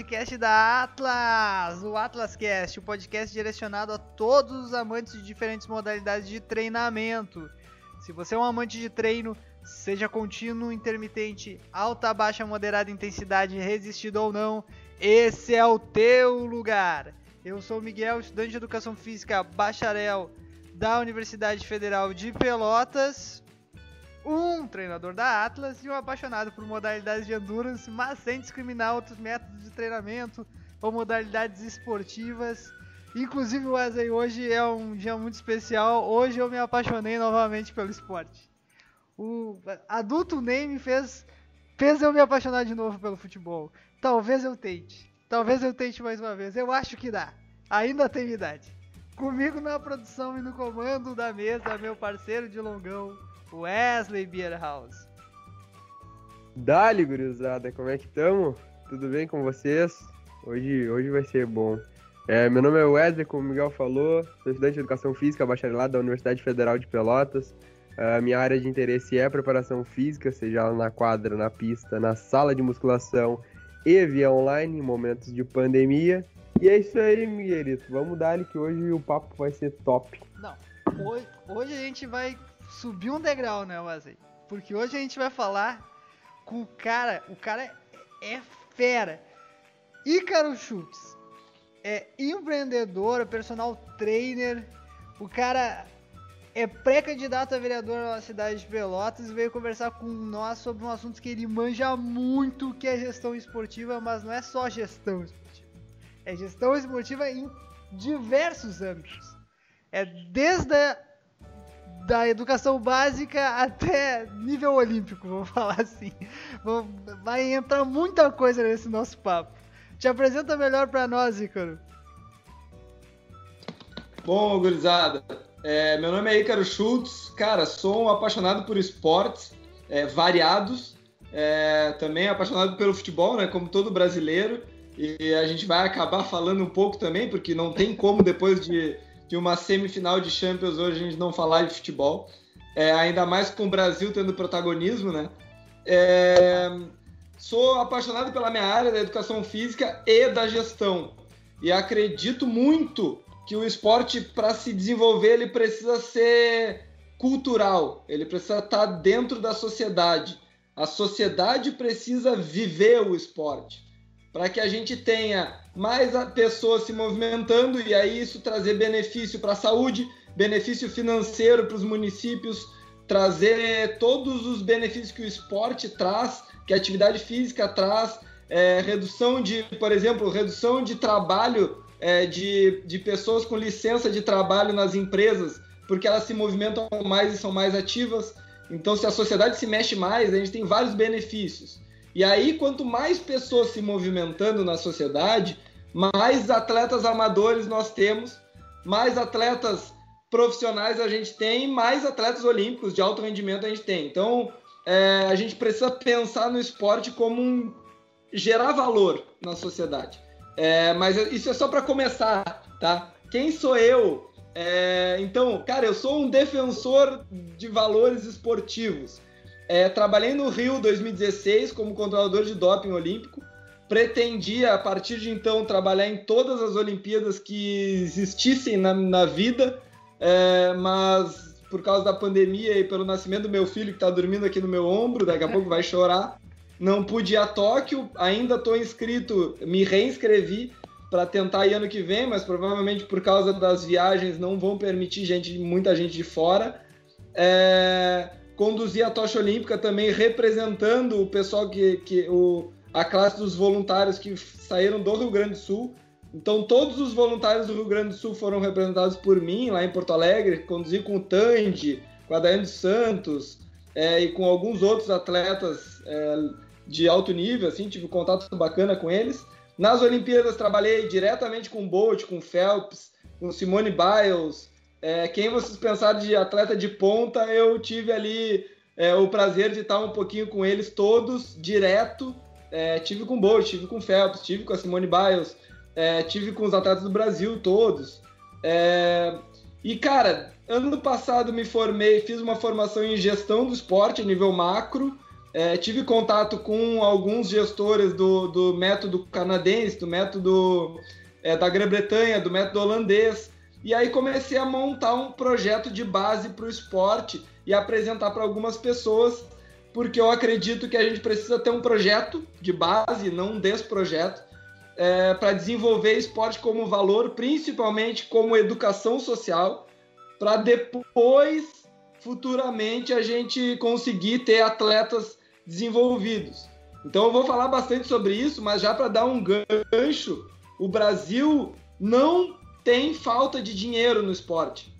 podcast da Atlas, o Atlascast, o podcast direcionado a todos os amantes de diferentes modalidades de treinamento. Se você é um amante de treino, seja contínuo, intermitente, alta, baixa, moderada intensidade, resistido ou não, esse é o teu lugar. Eu sou o Miguel, estudante de Educação Física, bacharel da Universidade Federal de Pelotas, um treinador da Atlas e um apaixonado por modalidades de endurance, mas sem discriminar outros métodos de treinamento ou modalidades esportivas. Inclusive, Wesley, hoje é um dia muito especial. Hoje eu me apaixonei novamente pelo esporte. O adulto Ney fez, fez eu me apaixonar de novo pelo futebol. Talvez eu tente. Talvez eu tente mais uma vez. Eu acho que dá. Ainda tem idade. Comigo na produção e no comando da mesa, meu parceiro de longão, Wesley Beerhouse. Dali, gurizada, como é que estamos? Tudo bem com vocês? Hoje, hoje vai ser bom. É, meu nome é Wesley, como o Miguel falou, sou estudante de Educação Física, bacharelado da Universidade Federal de Pelotas. A minha área de interesse é preparação física, seja ela na quadra, na pista, na sala de musculação e via online, em momentos de pandemia. E é isso aí, Miguelito. Vamos dar ali que hoje o papo vai ser top. Não, hoje, hoje a gente vai subir um degrau, né, Wesley? Porque hoje a gente vai falar com o cara, o cara é, é fera. Ícaro Schultz é empreendedor, personal trainer, o cara é pré-candidato a vereador na cidade de Pelotas e veio conversar com nós sobre um assunto que ele manja muito, que é gestão esportiva, mas não é só gestão esportiva. É gestão esportiva em diversos âmbitos. É desde a da educação básica até nível olímpico, vamos falar assim. Vai entrar muita coisa nesse nosso papo. Te apresenta melhor para nós, Ícaro. Bom, gurizada, é, meu nome é Ícaro Schultz. Cara, sou um apaixonado por esportes é, variados. É, também apaixonado pelo futebol, né? Como todo brasileiro. E a gente vai acabar falando um pouco também, porque não tem como depois de de uma semifinal de Champions hoje a gente não falar de futebol. É, ainda mais com o Brasil tendo protagonismo, né? É, sou apaixonado pela minha área da educação física e da gestão. E acredito muito que o esporte, para se desenvolver, ele precisa ser cultural, ele precisa estar dentro da sociedade. A sociedade precisa viver o esporte para que a gente tenha mais pessoas se movimentando e aí isso trazer benefício para a saúde, benefício financeiro para os municípios, trazer todos os benefícios que o esporte traz, que a atividade física traz, é, redução de, por exemplo, redução de trabalho é, de, de pessoas com licença de trabalho nas empresas, porque elas se movimentam mais e são mais ativas. Então, se a sociedade se mexe mais, a gente tem vários benefícios. E aí, quanto mais pessoas se movimentando na sociedade, mais atletas amadores nós temos, mais atletas profissionais a gente tem, mais atletas olímpicos de alto rendimento a gente tem. Então, é, a gente precisa pensar no esporte como um gerar valor na sociedade. É, mas isso é só para começar, tá? Quem sou eu? É, então, cara, eu sou um defensor de valores esportivos. É, trabalhei no Rio 2016 como controlador de doping olímpico. Pretendia, a partir de então, trabalhar em todas as Olimpíadas que existissem na, na vida, é, mas por causa da pandemia e pelo nascimento do meu filho que está dormindo aqui no meu ombro, daqui a pouco vai chorar, não pude ir a Tóquio. Ainda estou inscrito, me reinscrevi para tentar ir ano que vem, mas provavelmente por causa das viagens não vão permitir gente, muita gente de fora. É, conduzir a tocha olímpica também representando o pessoal que, que o, a classe dos voluntários que saíram do Rio Grande do Sul. Então todos os voluntários do Rio Grande do Sul foram representados por mim lá em Porto Alegre, conduzi com o Tandy, com a Daiane Santos é, e com alguns outros atletas é, de alto nível, assim, tive contato bacana com eles. Nas Olimpíadas trabalhei diretamente com Bolt, com Phelps, com Simone Biles, é, quem vocês pensaram de atleta de ponta, eu tive ali é, o prazer de estar um pouquinho com eles todos, direto. É, tive com o Bolt, tive com o Phelps, tive com a Simone Biles, é, tive com os atletas do Brasil todos. É, e, cara, ano passado me formei, fiz uma formação em gestão do esporte a nível macro, é, tive contato com alguns gestores do, do método canadense, do método é, da Grã-Bretanha, do método holandês, e aí comecei a montar um projeto de base para o esporte e apresentar para algumas pessoas, porque eu acredito que a gente precisa ter um projeto de base, não um desprojeto, é, para desenvolver esporte como valor, principalmente como educação social, para depois, futuramente, a gente conseguir ter atletas desenvolvidos. Então eu vou falar bastante sobre isso, mas já para dar um gancho, o Brasil não tem falta de dinheiro no esporte.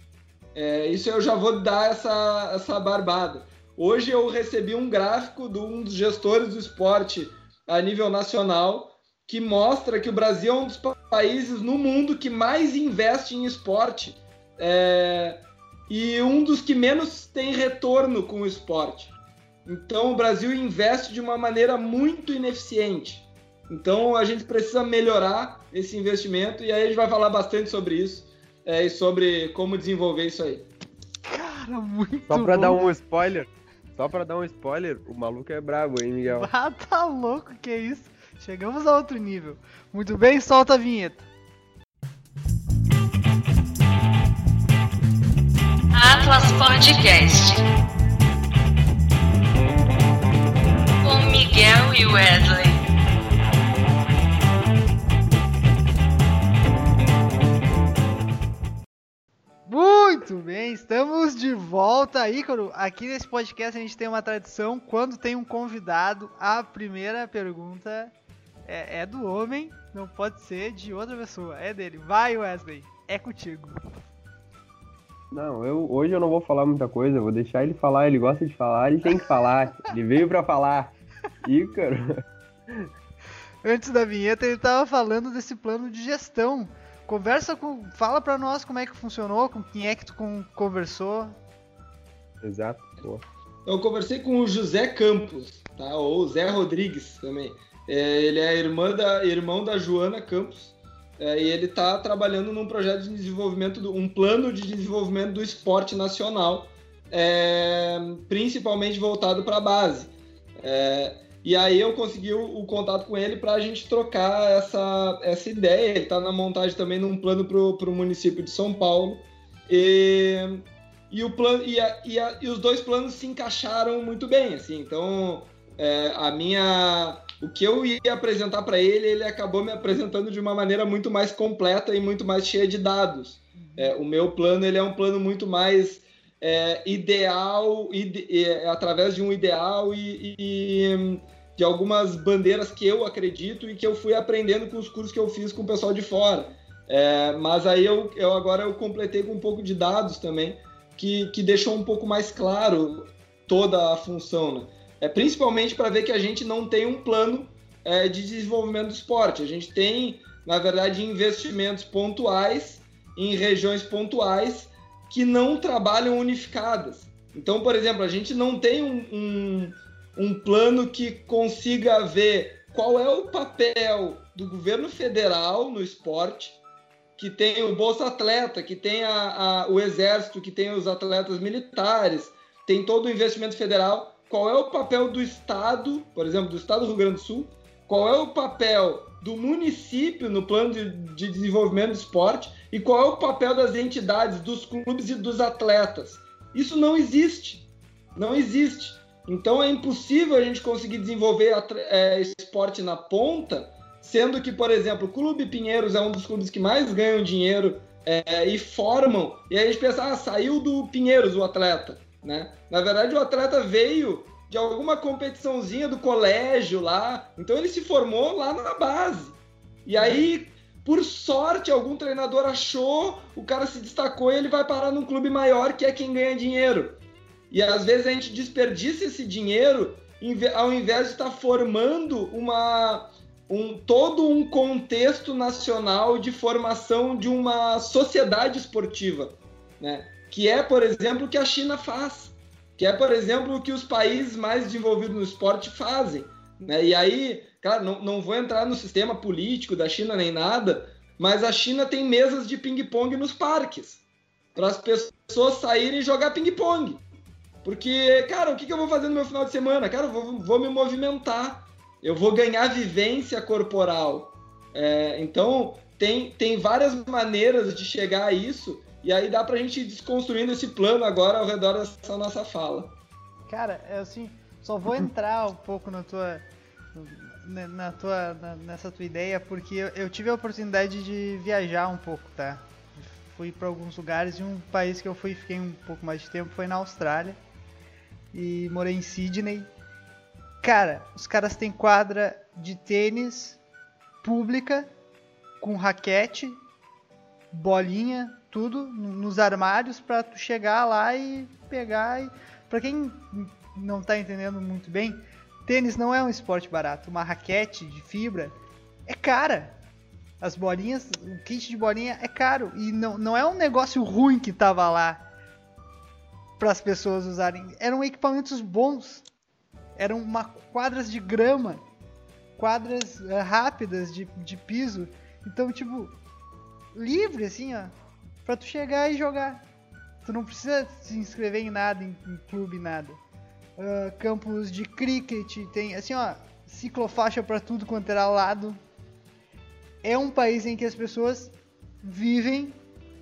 É, isso eu já vou dar essa, essa barbada. Hoje eu recebi um gráfico de um dos gestores do esporte a nível nacional que mostra que o Brasil é um dos países no mundo que mais investe em esporte é, e um dos que menos tem retorno com o esporte. Então o Brasil investe de uma maneira muito ineficiente. Então a gente precisa melhorar esse investimento e aí a gente vai falar bastante sobre isso é, e sobre como desenvolver isso aí. Cara, muito Só pra bom. dar um spoiler, só pra dar um spoiler, o maluco é brabo, hein, Miguel? Ah, tá louco, que isso? Chegamos a outro nível. Muito bem, solta a vinheta. Atlas Podcast. Com Miguel e Wesley. Muito bem, estamos de volta, Ícaro. Aqui nesse podcast a gente tem uma tradição, quando tem um convidado, a primeira pergunta é, é do homem, não pode ser de outra pessoa, é dele. Vai, Wesley, é contigo. Não, eu, hoje eu não vou falar muita coisa, eu vou deixar ele falar, ele gosta de falar, ele tem que falar, ele veio pra falar. Ícaro, Antes da vinheta ele tava falando desse plano de gestão. Conversa com, fala pra nós como é que funcionou, com quem é que tu con- conversou. exato, pô. Eu conversei com o José Campos, tá? ou Zé Rodrigues também. É, ele é irmã da, irmão da Joana Campos é, e ele está trabalhando num projeto de desenvolvimento, do, um plano de desenvolvimento do esporte nacional, é, principalmente voltado para a base. É, e aí eu consegui o, o contato com ele para a gente trocar essa, essa ideia. Ele está na montagem também num plano para o município de São Paulo. E, e, o plano, e, a- e a- e os dois planos se encaixaram muito bem. Assim, então, é, a minha, o que eu ia apresentar para ele, ele acabou me apresentando de uma maneira muito mais completa e muito mais cheia de dados. É, o meu plano ele é um plano muito mais é, ideal, ide, é, através de um ideal e, e de algumas bandeiras que eu acredito e que eu fui aprendendo com os cursos que eu fiz com o pessoal de fora. É, mas aí eu, eu agora eu completei com um pouco de dados também, que, que deixou um pouco mais claro toda a função. Né? É, principalmente para ver que a gente não tem um plano é, de desenvolvimento do esporte. A gente tem, na verdade, investimentos pontuais em regiões pontuais que não trabalham unificadas. Então, por exemplo, a gente não tem um, um, um plano que consiga ver qual é o papel do governo federal no esporte, que tem o Bolsa Atleta, que tem a, a, o Exército, que tem os atletas militares, tem todo o investimento federal. Qual é o papel do Estado, por exemplo, do Estado do Rio Grande do Sul? Qual é o papel do município no plano de, de desenvolvimento do esporte? E qual é o papel das entidades, dos clubes e dos atletas? Isso não existe. Não existe. Então é impossível a gente conseguir desenvolver é, esporte na ponta Sendo que, por exemplo, o Clube Pinheiros é um dos clubes que mais ganham dinheiro é, e formam. E a gente pensa, ah, saiu do Pinheiros o atleta. Né? Na verdade, o atleta veio de alguma competiçãozinha do colégio lá. Então ele se formou lá na base. E aí, por sorte, algum treinador achou, o cara se destacou e ele vai parar num clube maior que é quem ganha dinheiro. E às vezes a gente desperdiça esse dinheiro ao invés de estar formando uma um, todo um contexto nacional de formação de uma sociedade esportiva, né? que é, por exemplo, o que a China faz, que é, por exemplo, o que os países mais desenvolvidos no esporte fazem. Né? E aí, claro, não, não vou entrar no sistema político da China nem nada, mas a China tem mesas de ping-pong nos parques, para as pessoas saírem jogar ping-pong. Porque, cara, o que, eu vou fazer no meu final de semana? Cara, eu vou, vou me movimentar. Eu vou ganhar vivência corporal. É, então, tem, tem várias maneiras de chegar a isso. E aí dá pra gente ir desconstruindo esse plano agora ao redor dessa nossa fala. Cara, é assim, só vou entrar um pouco na tua. Na, tua, na- nessa tua ideia, porque eu, eu tive a oportunidade de viajar um pouco, tá? Fui pra alguns lugares e um país que eu fui fiquei um pouco mais de tempo foi na Austrália. E morei em Sydney. Cara, os caras têm quadra de tênis pública, com raquete, bolinha, tudo no- nos armários pra tu chegar lá e pegar e Pra quem não tá entendendo muito bem, tênis não é um esporte barato. Uma raquete de fibra é cara. As bolinhas, o kit de bolinha é caro. E não, não é um negócio ruim que tava lá para as pessoas usarem. Eram equipamentos bons. Eram uma, quadras de grama. Quadras eh, rápidas de, de piso. Então, tipo, livre assim, ó. Pra tu chegar e jogar. Tu não precisa se inscrever em nada, em, em clube, nada. Ah, campos de cricket, tem assim, ó, ciclofaixa pra tudo quanto era lado. É um país em que as pessoas vivem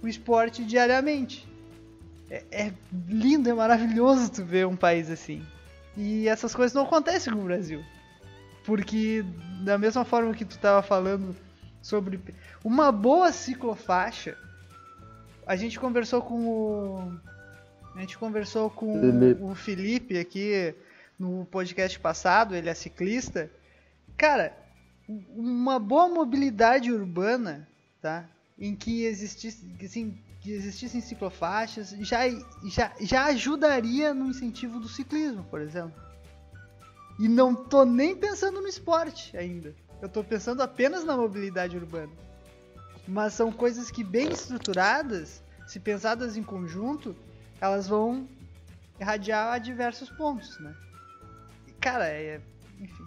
o esporte diariamente. É, é lindo, é maravilhoso tu ver um país assim. E essas coisas não acontecem no Brasil. Porque da mesma forma que tu tava falando sobre uma boa ciclofaixa, a gente conversou com o a gente conversou com Felipe. o Felipe aqui no podcast passado, ele é ciclista. Cara, uma boa mobilidade urbana, tá? Em que existisse, assim, que existissem ciclofaixas, já, já, já ajudaria no incentivo do ciclismo, por exemplo. E não tô nem pensando no esporte ainda. Eu tô pensando apenas na mobilidade urbana. Mas são coisas que bem estruturadas, se pensadas em conjunto, elas vão irradiar a diversos pontos, né? E, Cara, é. Enfim.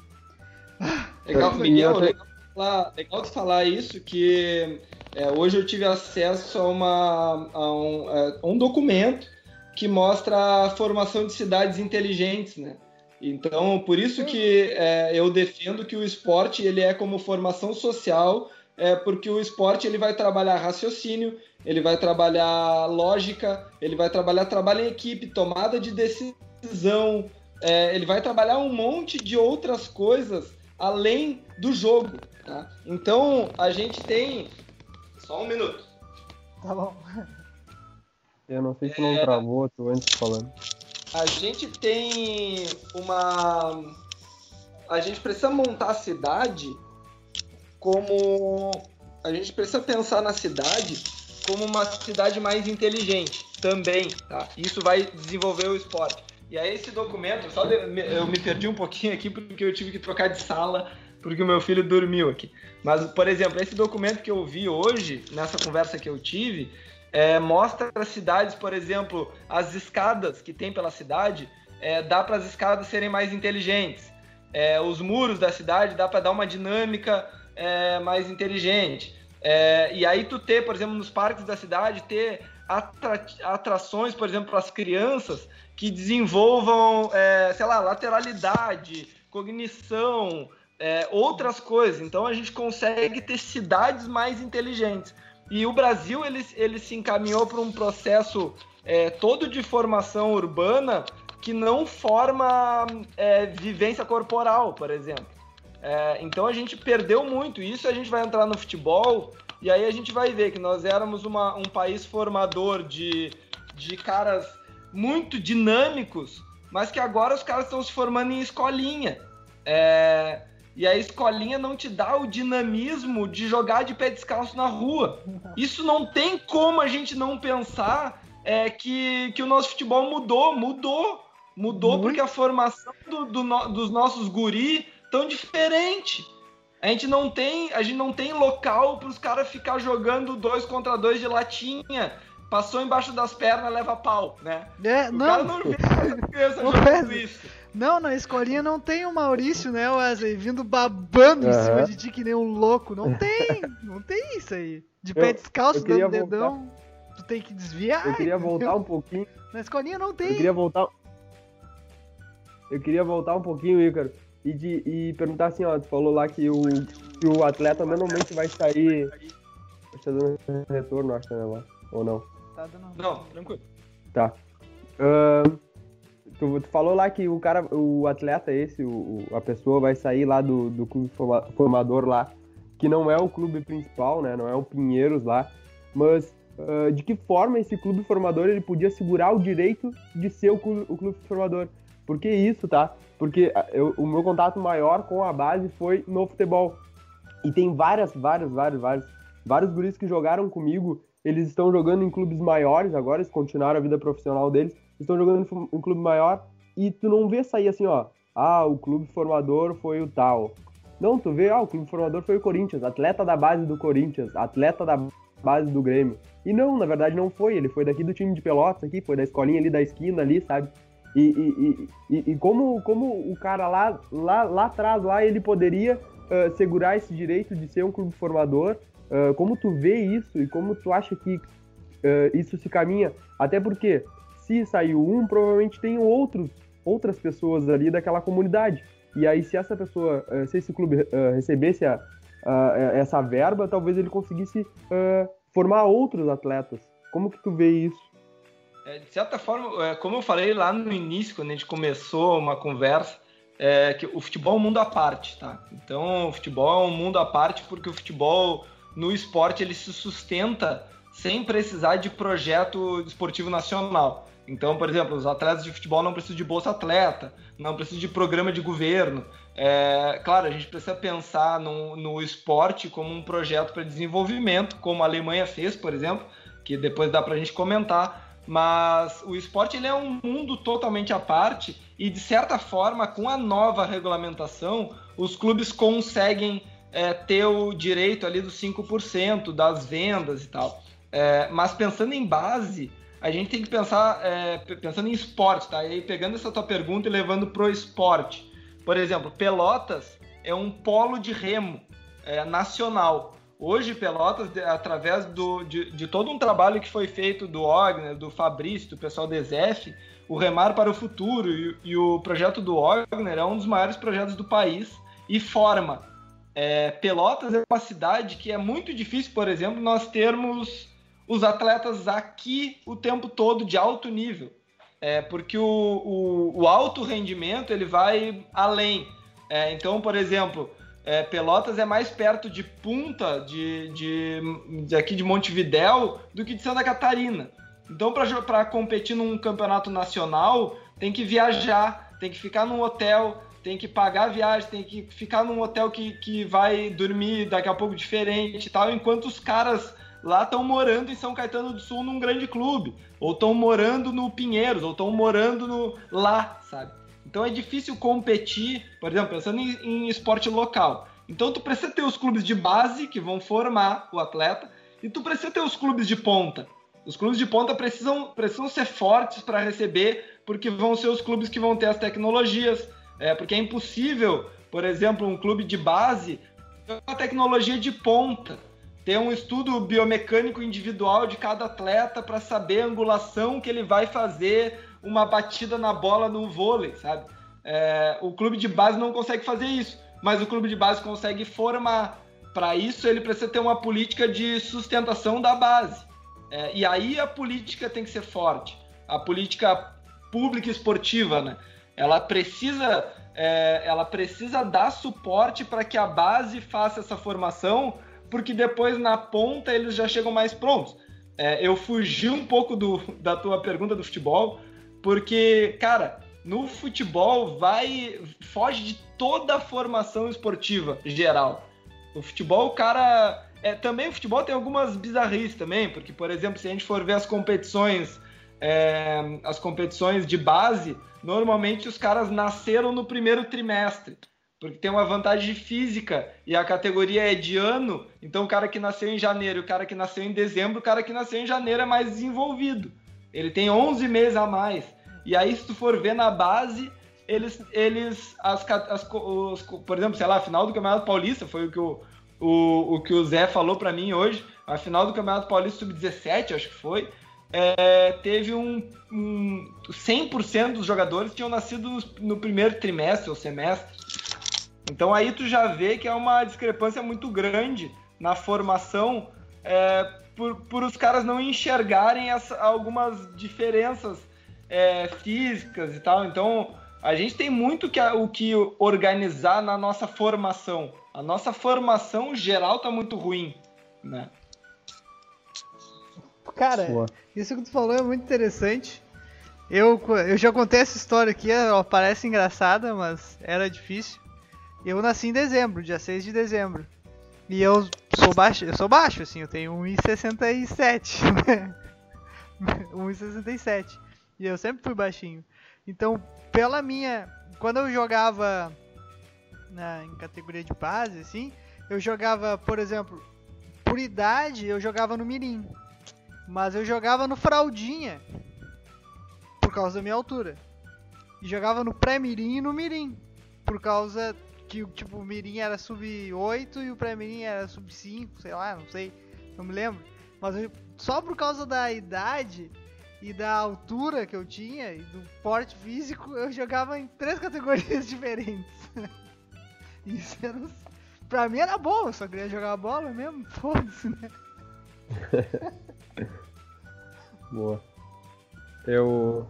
Legal, Miguel, legal, falar, legal tu falar isso, que é, hoje eu tive acesso a, uma, a, um, é, a um documento que mostra a formação de cidades inteligentes, né? Então, por isso que é, eu defendo que o esporte ele é como formação social, é, porque o esporte ele vai trabalhar raciocínio, ele vai trabalhar lógica, ele vai trabalhar trabalho em equipe, tomada de decisão, é, ele vai trabalhar um monte de outras coisas além do jogo. tá? Então a gente tem. Só um minuto. Tá bom. Eu não sei se não travou, tu antes falando. A gente tem uma. A gente precisa montar a cidade como. A gente precisa pensar na cidade como uma cidade mais inteligente também, tá? Isso vai desenvolver o esporte. E aí esse documento, só de- eu me perdi um pouquinho aqui porque eu tive que trocar de sala porque o meu filho dormiu aqui. Mas, por exemplo, esse documento que eu vi hoje, nessa conversa que eu tive, é, mostra as cidades, por exemplo, as escadas que tem pela cidade, é, dá para as escadas serem mais inteligentes. É, os muros da cidade dá para dar uma dinâmica é, mais inteligente. É, e aí tu ter, por exemplo, nos parques da cidade, ter atra- atrações, por exemplo, para as crianças que desenvolvam, é, sei lá, lateralidade, cognição, é, outras coisas. Então a gente consegue ter cidades mais inteligentes. E o Brasil ele, ele se encaminhou para um processo é, todo de formação urbana que não forma é, vivência corporal, por exemplo. É, então a gente perdeu muito isso. A gente vai entrar no futebol e aí a gente vai ver que nós éramos uma- um país formador de, de caras muito dinâmicos, mas que agora os caras estão se formando em escolinha. É, e a escolinha não te dá o dinamismo de jogar de pé descalço na rua. Isso não tem como a gente não pensar é, que, que o nosso futebol mudou, mudou. Mudou porque a formação do- do no- dos nossos guri tão diferente. A gente não tem, a gente não tem local para os caras ficar jogando dois contra dois de latinha. Passou embaixo das pernas, leva pau, né? É, O cara não, não vê essa criança jogando isso. não, na escolinha não tem o Maurício, né, Wesley? Vindo babando em Aham. cima de ti que nem um louco. Não tem, não tem isso aí. De pé Eu- descalço, eu dando dedão, tu tem que desviar. Eu queria entendeu? voltar um pouquinho. Na escolinha não Eu tem. queria voltar. eu queria voltar um pouquinho, Ícaro, e, de, e perguntar assim, ó, tu falou lá que o, que o atleta normalmente vai sair. Acho que tá dando retorno, acho, né, lá? Ou não? Tá dando... Não, tranquilo. Tá. Ahn, tu, tu falou lá que o cara, o atleta esse, o, o- a pessoa vai sair lá do, do clube forma- formador lá, que não é o clube principal, né? Não é o Pinheiros lá, mas ah, de que forma esse clube formador ele podia segurar o direito de ser o clube, o clube formador? Por que isso, tá? Porque ah, eu- o meu contato maior com a base foi no futebol. E tem várias, várias, vários, vários, vários guris que jogaram comigo. Eles estão jogando em clubes maiores agora, eles continuaram a vida profissional deles, estão jogando em em clube maior e tu não vê sair assim, ó, ah, o clube formador foi o tal. Não, tu vê, ah, o clube formador foi o Corinthians, atleta da base do Corinthians, atleta da base do Grêmio. E não, na verdade não foi, ele foi daqui do time de Pelotas aqui, foi da escolinha ali da esquina ali, sabe? E, e, e, e- como, como o cara lá, lá, lá atrás, lá, ele poderia ah, segurar esse direito de ser um clube formador, ah, como tu vê isso e como tu acha que ah, isso se caminha? Até porque, se saiu um, provavelmente tem outros, outras pessoas ali daquela comunidade. E aí, se essa pessoa, se esse clube recebesse a- essa verba, talvez ele conseguisse formar outros atletas. Como que tu vê isso? É, de certa forma, é, como eu falei lá no início, quando a gente começou uma conversa, é que o futebol é um mundo à parte, tá? Então, o futebol é um mundo à parte porque o futebol no esporte ele se sustenta sem precisar de projeto esportivo nacional. Então, por exemplo, os atletas de futebol não precisam de bolsa atleta, não precisam de programa de governo. É, claro, a gente precisa pensar no, no esporte como um projeto para desenvolvimento, como a Alemanha fez, por exemplo, que depois dá para a gente comentar. Mas o esporte ele é um mundo totalmente à parte e, de certa forma, com a nova regulamentação, os clubes conseguem é, ter o direito ali dos 5% das vendas e tal. É, mas pensando em base, a gente tem que pensar, é, pensando em esporte, tá? E aí, pegando essa tua pergunta e levando pro esporte. Por exemplo, Pelotas é um polo de remo é, nacional. Hoje, Pelotas, através do, de, de todo um trabalho que foi feito do Ogner, do Fabrício, do pessoal do ESEF, o Remar para o Futuro e, e o projeto do Ogner é um dos maiores projetos do país e forma. É, Pelotas é uma cidade que é muito difícil, por exemplo, nós termos os atletas aqui o tempo todo de alto nível. É, porque o, o, o alto rendimento ele vai além. É, então, por exemplo, é, Pelotas é mais perto de Punta, de, de, de aqui de Montevidéu, do que de Santa Catarina. Então, para competir num campeonato nacional, tem que viajar, tem que ficar num hotel, tem que pagar a viagem, tem que ficar num hotel que, que vai dormir daqui a pouco diferente e tal, enquanto os caras lá estão morando em São Caetano do Sul num grande clube, ou estão morando no Pinheiros, ou estão morando no lá, sabe? Então é difícil competir, por exemplo, pensando em, em esporte local. Então tu precisa ter os clubes de base que vão formar o atleta e tu precisa ter os clubes de ponta. Os clubes de ponta precisam, precisam ser fortes para receber, porque vão ser os clubes que vão ter as tecnologias. É, porque é impossível, por exemplo, um clube de base ter uma tecnologia de ponta, ter um estudo biomecânico individual de cada atleta para saber a angulação que ele vai fazer uma batida na bola no vôlei, sabe? É, o clube de base não consegue fazer isso, mas o clube de base consegue formar. Para isso, ele precisa ter uma política de sustentação da base. É, e aí a política tem que ser forte. A política pública esportiva, né? Ela precisa, é, ela precisa dar suporte para que a base faça essa formação, porque depois na ponta eles já chegam mais prontos. É, eu fugi um pouco do, da tua pergunta do futebol, porque, cara, no futebol vai foge de toda a formação esportiva geral. O futebol, o cara. É, também o futebol tem algumas bizarrices também, porque, por exemplo, se a gente for ver as competições, é, as competições de base, normalmente os caras nasceram no primeiro trimestre, porque tem uma vantagem física e a categoria é de ano, então o cara que nasceu em janeiro o cara que nasceu em dezembro, o cara que nasceu em janeiro é mais desenvolvido. Ele tem 11 meses a mais. E aí, se tu for ver na base, eles, eles as, as, os, por exemplo, sei lá, a final do Campeonato Paulista foi o que o, o, o, que o Zé falou para mim hoje, a final do Campeonato Paulista Sub-17, acho que foi, é, teve um, um 100% dos jogadores tinham nascido no, primeiro trimestre ou semestre. Então aí tu já vê que é uma discrepância muito grande na formação é, por, por os caras não enxergarem essa, algumas diferenças é, físicas e tal. Então a gente tem muito que, o que organizar na nossa formação. A nossa formação geral tá muito ruim, né? Cara, Boa. isso que tu falou é muito interessante. Eu, eu já contei essa história aqui, ela parece engraçada, mas era difícil. Eu nasci em dezembro, dia 6 de dezembro. E eu sou baixo, eu sou baixo, assim, eu tenho 1,67, né? 1,67. E eu sempre fui baixinho. Então, pela minha. Quando eu jogava na, em categoria de base, assim, eu jogava, por exemplo, por idade, eu jogava no Mirim. Mas eu jogava no Fraldinha. Por causa da minha altura. E jogava no pré-mirim e no mirim. Por causa que tipo, o mirim era sub 8 e o pré-mirim era sub 5, sei lá, não sei. Não me lembro. Mas eu, só por causa da idade e da altura que eu tinha e do porte físico, eu jogava em três categorias diferentes. Isso era, pra mim era bom, eu só queria jogar bola mesmo, foda-se, né? Boa. Eu.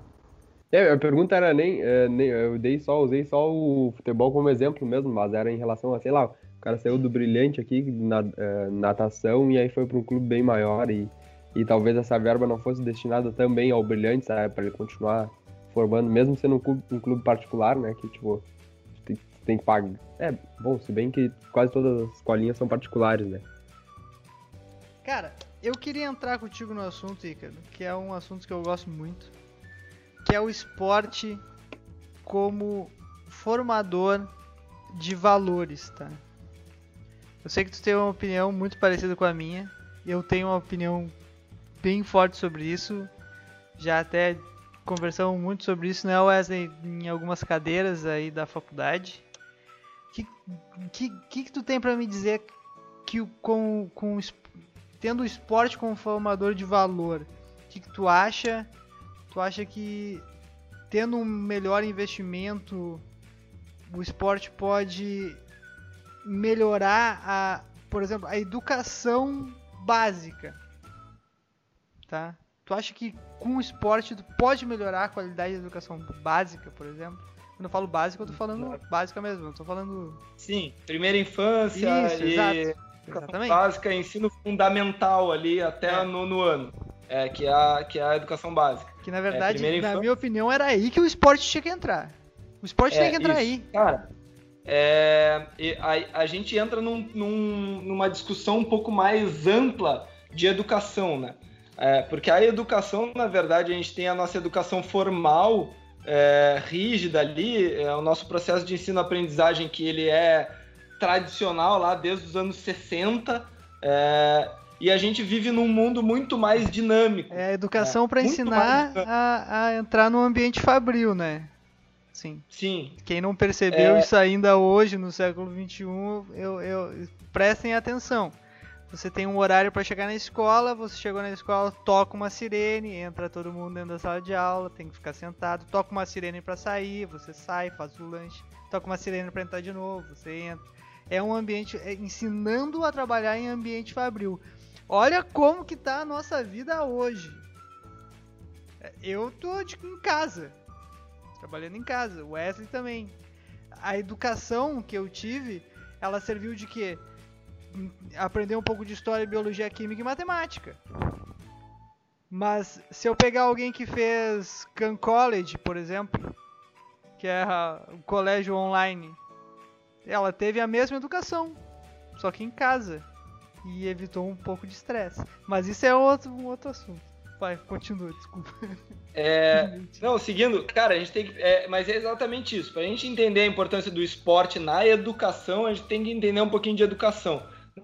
É, a pergunta era nem, é, nem. Eu dei só, usei só o futebol como exemplo mesmo, mas era em relação a, sei lá, o cara saiu do brilhante aqui, na é, natação, e aí foi para um clube bem maior e, e talvez essa verba não fosse destinada também ao brilhante, sabe? Para ele continuar formando, mesmo sendo um clube, um clube particular, né? Que tipo, tem, tem que pagar. É, bom, se bem que quase todas as escolinhas são particulares, né? Cara, eu queria entrar contigo no assunto, Ícaro, que é um assunto que eu gosto muito, que é o esporte como formador de valores, tá? Eu sei que tu tem uma opinião muito parecida com a minha, eu tenho uma opinião bem forte sobre isso, já até conversamos muito sobre isso, né, Wesley, em algumas cadeiras aí da faculdade. Que que, que, tu tem para me dizer que com, com tendo o esporte como formador de valor, o que, que tu acha? Tu acha que tendo um melhor investimento, o esporte pode melhorar a, por exemplo, a educação básica, tá? Tu acha que com o esporte tu pode melhorar a qualidade da educação básica, por exemplo? Quando eu falo básica, eu tô falando básica mesmo, eu tô falando... Sim, primeira infância Isso, e... exato Exatamente. básica, ensino fundamental ali até é. nono ano. É, que, é a, que é a educação básica. Que na verdade, é, na minha opinião, era aí que o esporte tinha que entrar. O esporte é, tem que entrar isso. aí. Cara, é, a, a gente entra num, num, numa discussão um pouco mais ampla de educação, né? É, porque a educação, na verdade, a gente tem a nossa educação formal, é, rígida ali, é o nosso processo de ensino-aprendizagem que ele é tradicional lá desde os anos 60. É, e a gente vive num mundo muito mais dinâmico. É a educação é, para ensinar a, a, entrar no ambiente fabril, né? Sim. Sim. Quem não percebeu é... isso ainda hoje, no século XXI, eu, eu, prestem atenção. Você tem um horário para chegar na escola, você chegou na escola, toca uma sirene, entra todo mundo dentro da sala de aula, tem que ficar sentado, toca uma sirene para sair, você sai, faz o lanche, toca uma sirene para entrar de novo, você entra é um ambiente é, ensinando a trabalhar em ambiente fabril. Olha como que tá a nossa vida hoje. É, eu tô tipo, em casa, trabalhando em casa. Wesley também. A educação que eu tive, ela serviu de quê? Aprender um pouco de história, biologia, química e matemática. Mas se eu pegar alguém que fez Khan College, por exemplo, que é o colégio online, ela teve a mesma educação, só que em casa. E evitou um pouco de estresse. Mas isso é outro, um outro assunto. Vai, continua, desculpa. É, não, seguindo, cara, a gente tem que. É, mas é exatamente isso. Para a gente entender a importância do esporte na educação, a gente tem que entender um pouquinho de educação.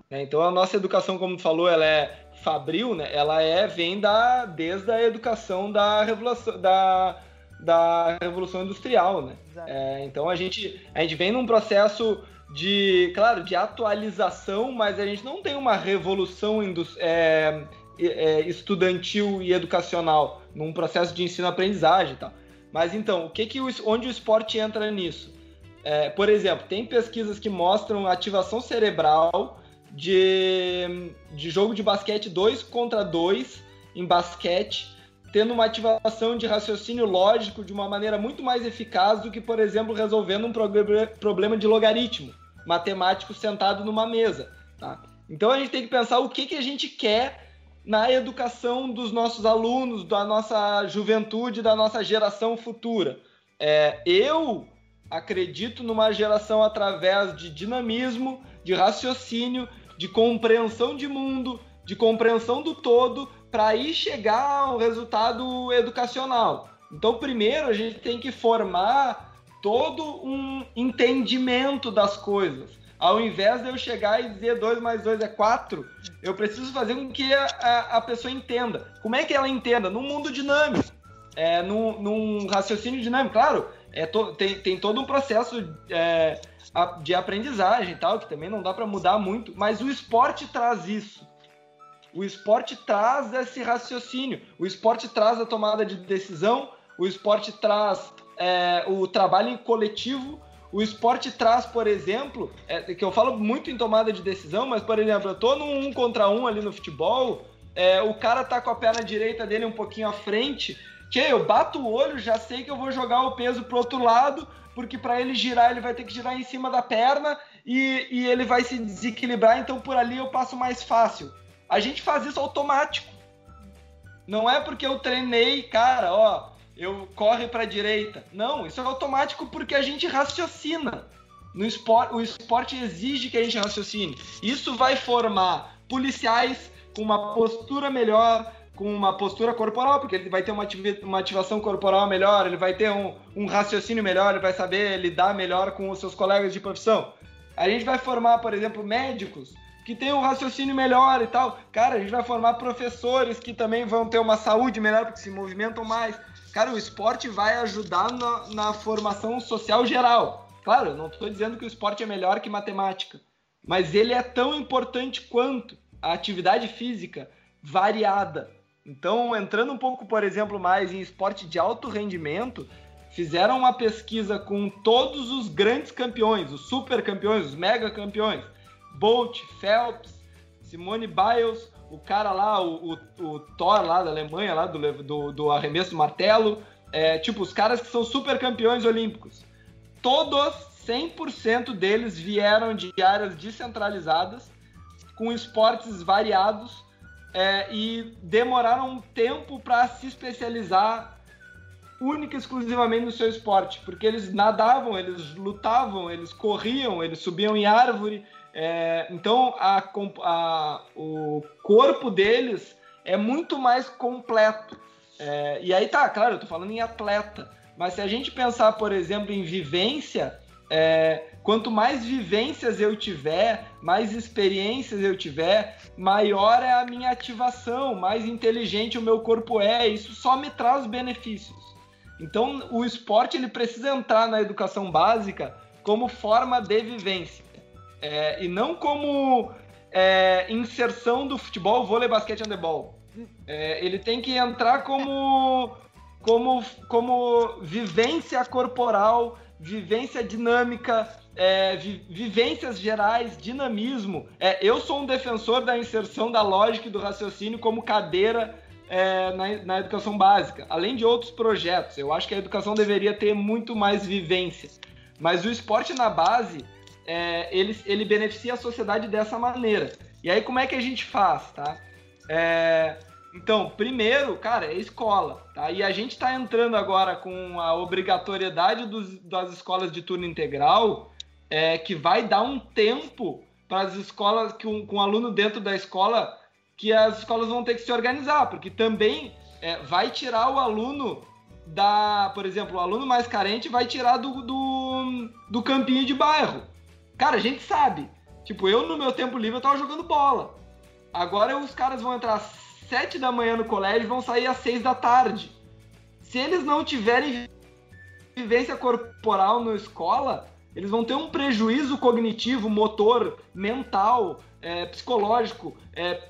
Né? Então a nossa educação, como tu falou, ela é fabril, né? Ela é vem da desde a educação da revolução da da Revolução Industrial, né? É, então a gente, a gente vem num processo de, claro, de atualização, mas a gente não tem uma revolução é, é, estudantil e educacional, num processo de ensino-aprendizagem tal. Mas então, o que que o, onde o esporte entra nisso? É, por exemplo, tem pesquisas que mostram ativação cerebral de, de jogo de basquete 2 contra 2 em basquete, tendo uma ativação de raciocínio lógico de uma maneira muito mais eficaz do que, por exemplo, resolvendo um problema de logaritmo matemático sentado numa mesa. Tá? Então a gente tem que pensar o que, que a gente quer na educação dos nossos alunos, da nossa juventude, da nossa geração futura. É, eu acredito numa geração através de dinamismo, de raciocínio, de compreensão de mundo, de compreensão do todo, para aí chegar a um resultado educacional. Então, primeiro, a gente tem que formar todo um entendimento das coisas. Ao invés de eu chegar e dizer 2 mais 2 é 4, eu preciso fazer com que a, a, a, pessoa entenda. Como é que ela entenda? Num mundo dinâmico, é, num, num raciocínio dinâmico. Claro, é to, tem, tem todo um processo é, de aprendizagem e tal, que também não dá para mudar muito, mas o esporte traz isso. O esporte traz esse raciocínio, o esporte traz a tomada de decisão, o esporte traz é, o trabalho em coletivo, o esporte traz, por exemplo, é, que eu falo muito em tomada de decisão, mas, por exemplo, eu tô num um contra um ali no futebol, é, o cara tá com a perna direita dele um pouquinho à frente, que eu bato o olho, já sei que eu vou jogar o peso pro outro lado, porque para ele girar, ele vai ter que girar em cima da perna e, e ele vai se desequilibrar, então por ali eu passo mais fácil. A gente faz isso automático. Não é porque eu treinei, cara, ó, eu corre para a direita. Não, isso é automático porque a gente raciocina. No esporte, o esporte exige que a gente raciocine. Isso vai formar policiais com uma postura melhor, com uma postura corporal, porque ele vai ter uma, uma ativação corporal melhor, ele vai ter um, um raciocínio melhor, ele vai saber lidar melhor com os seus colegas de profissão. A gente vai formar, por exemplo, médicos que têm um raciocínio melhor e tal. Cara, a gente vai formar professores que também vão ter uma saúde melhor, porque se movimentam mais. Cara, o esporte vai ajudar na, na formação social geral. Claro, não estou dizendo que o esporte é melhor que matemática, mas ele é tão importante quanto a atividade física variada. Então, entrando um pouco, por exemplo, mais em esporte de alto rendimento, fizeram uma pesquisa com todos os grandes campeões, os super campeões, os mega campeões, Bolt, Phelps, Simone Biles, o cara lá, o, o, o Thor lá da Alemanha, lá do, do, do arremesso martelo, é, tipo, os caras que são super campeões olímpicos. Todos, 100% deles vieram de áreas descentralizadas, com esportes variados, é, e demoraram um tempo para se especializar única e exclusivamente no seu esporte, porque eles nadavam, eles lutavam, eles corriam, eles subiam em árvore, é, então, a, a, o corpo deles é muito mais completo. É, e aí tá, claro, eu tô falando em atleta, mas se a gente pensar, por exemplo, em vivência, é, quanto mais vivências eu tiver, mais experiências eu tiver, maior é a minha ativação, mais inteligente o meu corpo é. Isso só me traz benefícios. Então, o esporte ele precisa entrar na educação básica como forma de vivência. É, e não como é, inserção do futebol, vôlei, basquete e handebol. É, ele tem que entrar como, como, como vivência corporal, vivência dinâmica, é, vi, vivências gerais, dinamismo. É, eu sou um defensor da inserção da lógica e do raciocínio como cadeira é, na, na, educação básica, além de outros projetos. Eu acho que a educação deveria ter muito mais vivência. Mas o esporte na base é, ele, ele beneficia a sociedade dessa maneira. E aí, como é que a gente faz, tá? É, então, primeiro, cara, é escola, tá? E a gente está entrando agora com a obrigatoriedade dos, das escolas de turno integral, é, que vai dar um tempo para as escolas, com, com aluno dentro da escola, que as escolas vão ter que se organizar, porque também é, vai tirar o aluno da, por exemplo, o aluno mais carente vai tirar do, do, do campinho de bairro. Cara, a gente sabe. Tipo, eu no meu tempo livre eu tava jogando bola. Agora os caras vão entrar às 7 da manhã no colégio e vão sair às 6 da tarde. Se eles não tiverem vivência corporal na escola, eles vão ter um prejuízo cognitivo, motor, mental, é, psicológico, é,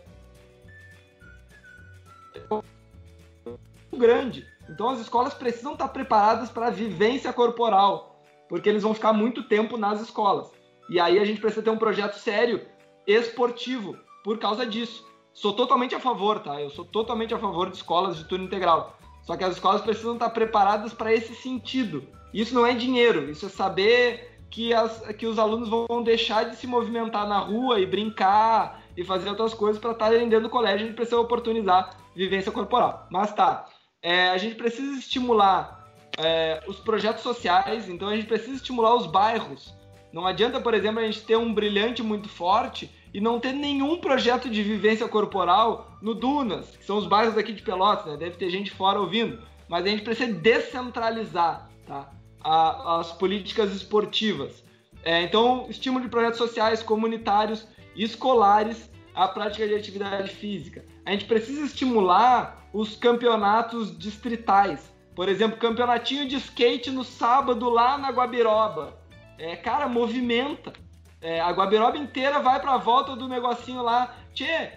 grande. Então as escolas precisam estar preparadas para a vivência corporal, porque eles vão ficar muito tempo nas escolas. E aí a gente precisa ter um projeto sério, esportivo, por causa disso. Sou totalmente a favor, tá? Eu sou totalmente a favor de escolas de turno integral. Só que as escolas precisam estar preparadas para esse sentido. Isso não é dinheiro, isso é saber que, as, que os alunos vão deixar de se movimentar na rua e brincar e fazer outras coisas para estarem dentro do colégio. A gente precisa oportunizar vivência corporal. Mas tá, é, a gente precisa estimular é, os projetos sociais, então a gente precisa estimular os bairros. Não adianta, por exemplo, a gente ter um brilhante muito forte e não ter nenhum projeto de vivência corporal no Dunas, que são os bairros aqui de Pelotas, né? Deve ter gente fora ouvindo. Mas a gente precisa descentralizar tá? A, as políticas esportivas. É, então, estímulo de projetos sociais, comunitários, escolares à prática de atividade física. A gente precisa estimular os campeonatos distritais. Por exemplo, campeonatinho de skate no sábado lá na Guabiroba. É, cara, movimenta. É, a Guabiroba inteira vai para a volta do negocinho lá. Tchê,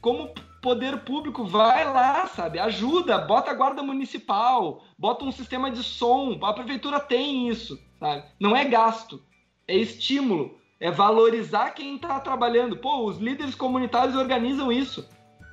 como poder público vai lá, sabe? Ajuda, bota a guarda municipal, bota um sistema de som. A prefeitura tem isso, sabe? Não é gasto, é estímulo, é valorizar quem está trabalhando. Pô, os líderes comunitários organizam isso.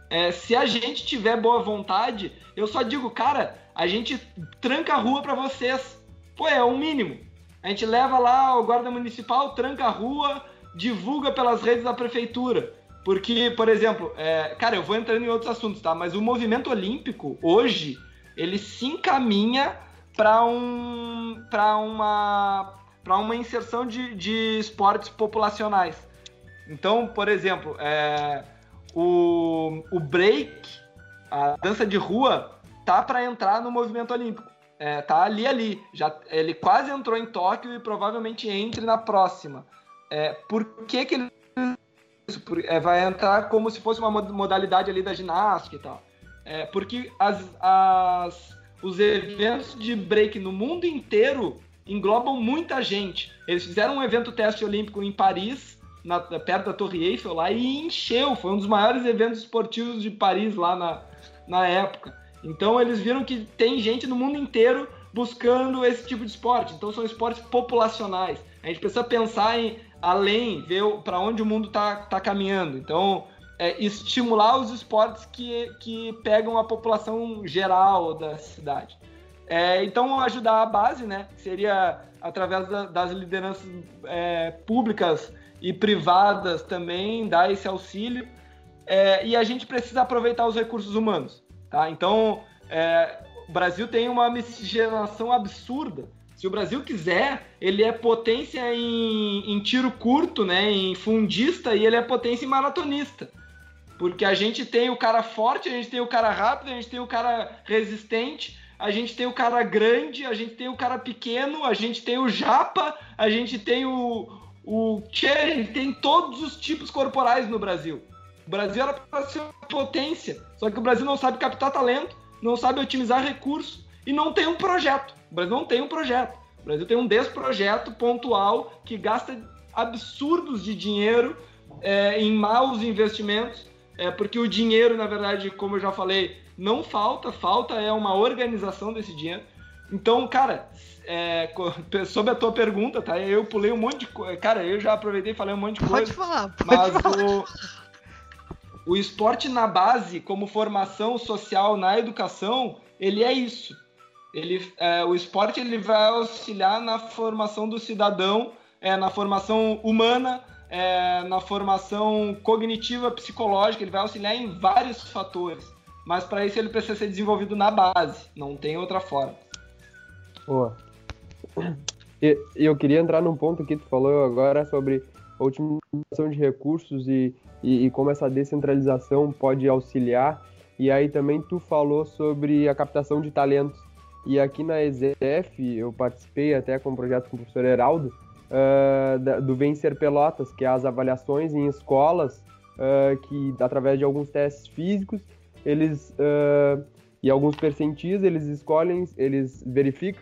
É, se a gente tiver boa vontade, eu só digo, cara, a gente tranca a rua para vocês. Pô, é o mínimo. A gente leva lá o guarda municipal, tranca a rua, divulga pelas redes da prefeitura. Porque, por exemplo, é, cara, eu vou entrando em outros assuntos, tá? Mas o movimento olímpico, hoje, ele se encaminha para um, para uma, uma inserção de, de esportes populacionais. Então, por exemplo, é, o, o break, a dança de rua, tá para entrar no movimento olímpico é, tá ali ali. Já, ele quase entrou em Tóquio e provavelmente entre na próxima. É, por que, que ele é, vai entrar como se fosse uma modalidade ali da ginástica e tal? É, porque as, as, os eventos de break no mundo inteiro englobam muita gente. Eles fizeram um evento teste olímpico em Paris, na, perto da Torre Eiffel lá, e encheu. Foi um dos maiores eventos esportivos de Paris lá na, na época. Então eles viram que tem gente no mundo inteiro buscando esse tipo de esporte. Então são esportes populacionais. A gente precisa pensar em além, ver para onde o mundo está tá caminhando. Então, é, estimular os esportes que, que pegam a população geral da cidade. É, então, ajudar a base, né? Seria através da, das lideranças é, públicas e privadas também, dar esse auxílio. É, e a gente precisa aproveitar os recursos humanos. Tá? Então, é, o Brasil tem uma miscigenação absurda. Se o Brasil quiser, ele é potência em, em tiro curto, né, em fundista, e ele é potência em maratonista. Porque a gente tem o cara forte, a gente tem o cara rápido, a gente tem o cara resistente, a gente tem o cara grande, a gente tem o cara pequeno, a gente tem o japa, a gente tem o. o tchê, a gente tem todos os tipos corporais no Brasil. O Brasil era para ser uma potência, só que o Brasil não sabe captar talento, não sabe otimizar recursos e não tem um projeto. O Brasil não tem um projeto. O Brasil tem um desprojeto pontual que gasta absurdos de dinheiro é, em maus investimentos, é, porque o dinheiro, na verdade, como eu já falei, não falta, falta é uma organização desse dinheiro. Então, cara, é, sobre a tua pergunta, tá? Eu pulei um monte de coisa. Cara, eu já aproveitei e falei um monte de coisa. Pode falar, pode mas falar. o o esporte na base, como formação social na educação, ele é isso. Ele, é, o esporte ele vai auxiliar na formação do cidadão, é, na formação humana, é, na formação cognitiva, psicológica, ele vai auxiliar em vários fatores. Mas para isso ele precisa ser desenvolvido na base, não tem outra forma. Boa. Eu queria entrar num ponto que tu falou agora sobre a otimização de recursos e e, e como essa descentralização pode auxiliar. E aí também tu falou sobre a captação de talentos. E aqui na EZF eu participei até com um projeto com o professor Heraldo uh, do Vencer Pelotas, que é as avaliações em escolas uh, que através de alguns testes físicos eles uh, e alguns percentis eles escolhem, eles verificam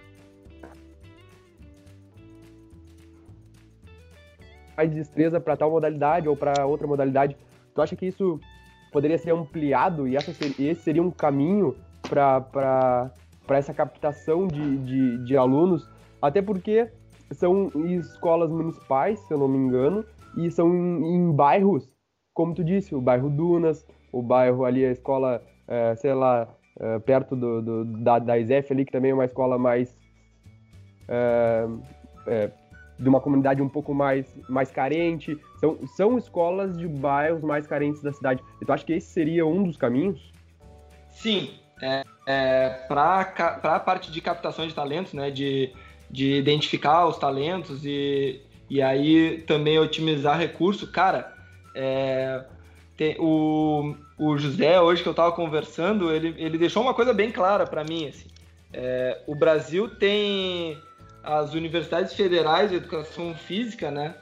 mais destreza para tal modalidade ou para outra modalidade. Tu acha que isso poderia ser ampliado e essa ser, esse seria um caminho para essa captação de, de, de alunos, até porque são escolas municipais, se eu não me engano, e são em, em bairros, como tu disse, o bairro Dunas, o bairro ali, a escola, é, sei lá, é, perto do, do, da, da ISEF ali, que também é uma escola mais. É, é, de uma comunidade um pouco mais, mais carente. São, são escolas de bairros mais carentes da cidade. E tu acha que esse seria um dos caminhos? Sim. É, é, Para a parte de captação de talentos, né, de, de identificar os talentos e, e aí também otimizar recurso, cara, é, tem, o, o José, hoje que eu estava conversando, ele, ele deixou uma coisa bem clara para mim. Assim, é, o Brasil tem as universidades federais de educação física, né?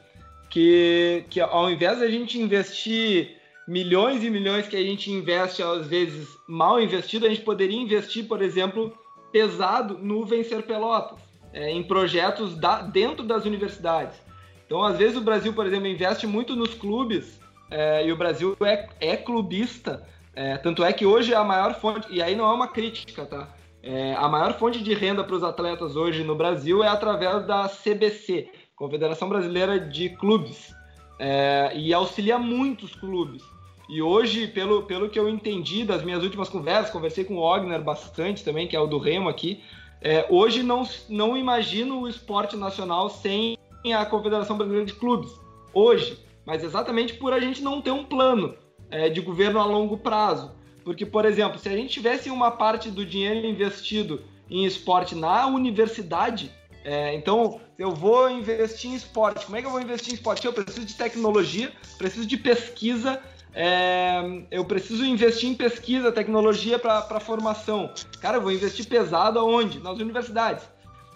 Que, que ao invés de a gente investir milhões e milhões que a gente investe, às vezes mal investido, a gente poderia investir, por exemplo, pesado no Vencer Pelotas, é, em projetos da, dentro das universidades. Então, às vezes, o Brasil, por exemplo, investe muito nos clubes é, e o Brasil é, é clubista. É, tanto é que hoje é a maior fonte, e aí não é uma crítica, tá? É, a maior fonte de renda para os atletas hoje no Brasil é através da CBC, Confederação Brasileira de Clubes, é, e auxilia muitos clubes. E hoje, pelo, pelo que eu entendi das minhas últimas conversas, conversei com o Ogner bastante também, que é o do Remo aqui, é, hoje não, não imagino o esporte nacional sem a Confederação Brasileira de Clubes. Hoje mas exatamente por a gente não ter um plano é, de governo a longo prazo. Porque, por exemplo, se a gente tivesse uma parte do dinheiro investido em esporte na universidade, é, então eu vou investir em esporte. Como é que eu vou investir em esporte? Eu preciso de tecnologia, preciso de pesquisa, é, eu preciso investir em pesquisa, tecnologia para formação. Cara, eu vou investir pesado aonde? Nas universidades.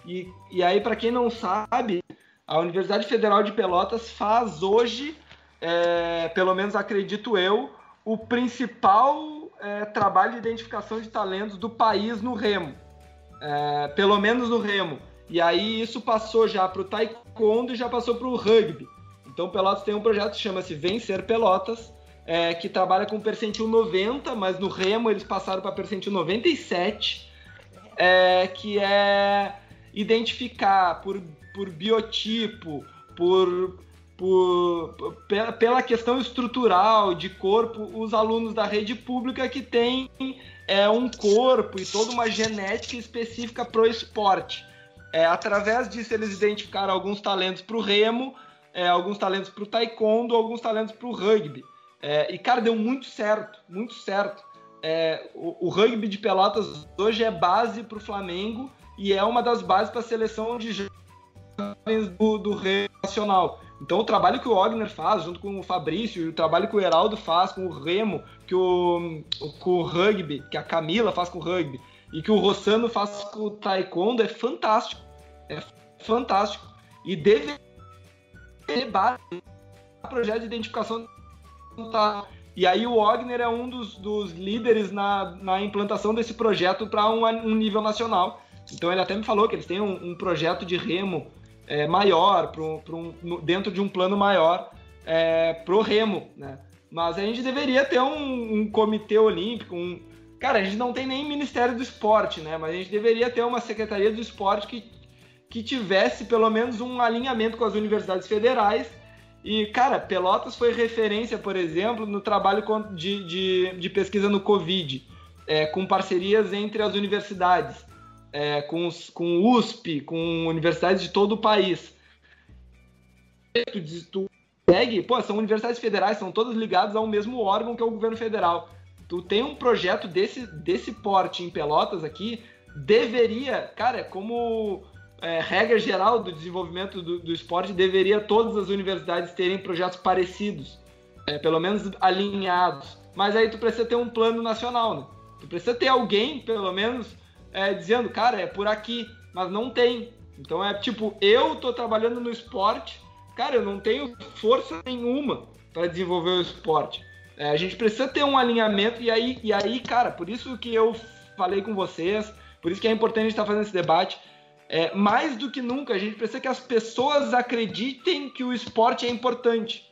E, e aí, para quem não sabe, a Universidade Federal de Pelotas faz hoje é, pelo menos acredito eu, o principal é, trabalho de identificação de talentos do país no remo. É, pelo menos no remo. E aí isso passou já para o taekwondo e já passou para o rugby. Então Pelotas tem um projeto que chama-se Vencer Pelotas, é, que trabalha com percentil 90, mas no remo eles passaram para percentil 97, é, que é identificar por, por biotipo, por por, pela questão estrutural de corpo, os alunos da rede pública que têm é, um corpo e toda uma genética específica para o esporte. É, através disso, eles identificaram alguns talentos para o remo, é, alguns talentos para o taekwondo, alguns talentos para o rugby. É, e, cara, deu muito certo, muito certo. É, o, o, rugby de Pelotas hoje é base para o Flamengo e é uma das bases para a seleção de jovens do, do nacional. Então o trabalho que o Ogner faz, junto com o Fabrício, o trabalho que o Heraldo faz com o Remo, que o, com o rugby, que a Camila faz com o rugby, e que o Rossano faz com o Taekwondo é fantástico. É fantástico. E deve ter base projeto de identificação tá. e aí o Ogner é um dos, dos líderes na, na implantação desse projeto para um, um, nível nacional. Então ele até me falou que eles têm um, um projeto de remo é, maior, pro, um, dentro de um plano maior é, pro remo, né? Mas a gente deveria ter um, um, comitê olímpico, um... Cara, a gente não tem nem Ministério do Esporte, né? Mas a gente deveria ter uma Secretaria do Esporte que, que tivesse pelo menos um alinhamento com as universidades federais. E, cara, Pelotas foi referência, por exemplo, no trabalho de, de, de pesquisa no Covid, é, com parcerias entre as universidades é, com, os, com USP, com universidades de todo o país. Tu, tu segue, pô, são universidades federais, são todas ligadas ao mesmo órgão que é o governo federal. Tu tem um projeto desse, desse porte em Pelotas aqui, deveria, cara, como é, regra geral do desenvolvimento do, do, esporte, deveria todas as universidades terem projetos parecidos, é, pelo menos alinhados. Mas aí tu precisa ter um plano nacional, né? Tu precisa ter alguém, pelo menos, é, dizendo, cara, é por aqui, mas não tem. Então é tipo, eu tô trabalhando no esporte, cara, eu não tenho força nenhuma para desenvolver o esporte. É, a gente precisa ter um alinhamento e aí, e aí, cara, por isso que eu falei com vocês, por isso que é importante estar fazendo esse debate. É, mais do que nunca, a gente precisa que as pessoas acreditem que o esporte é importante.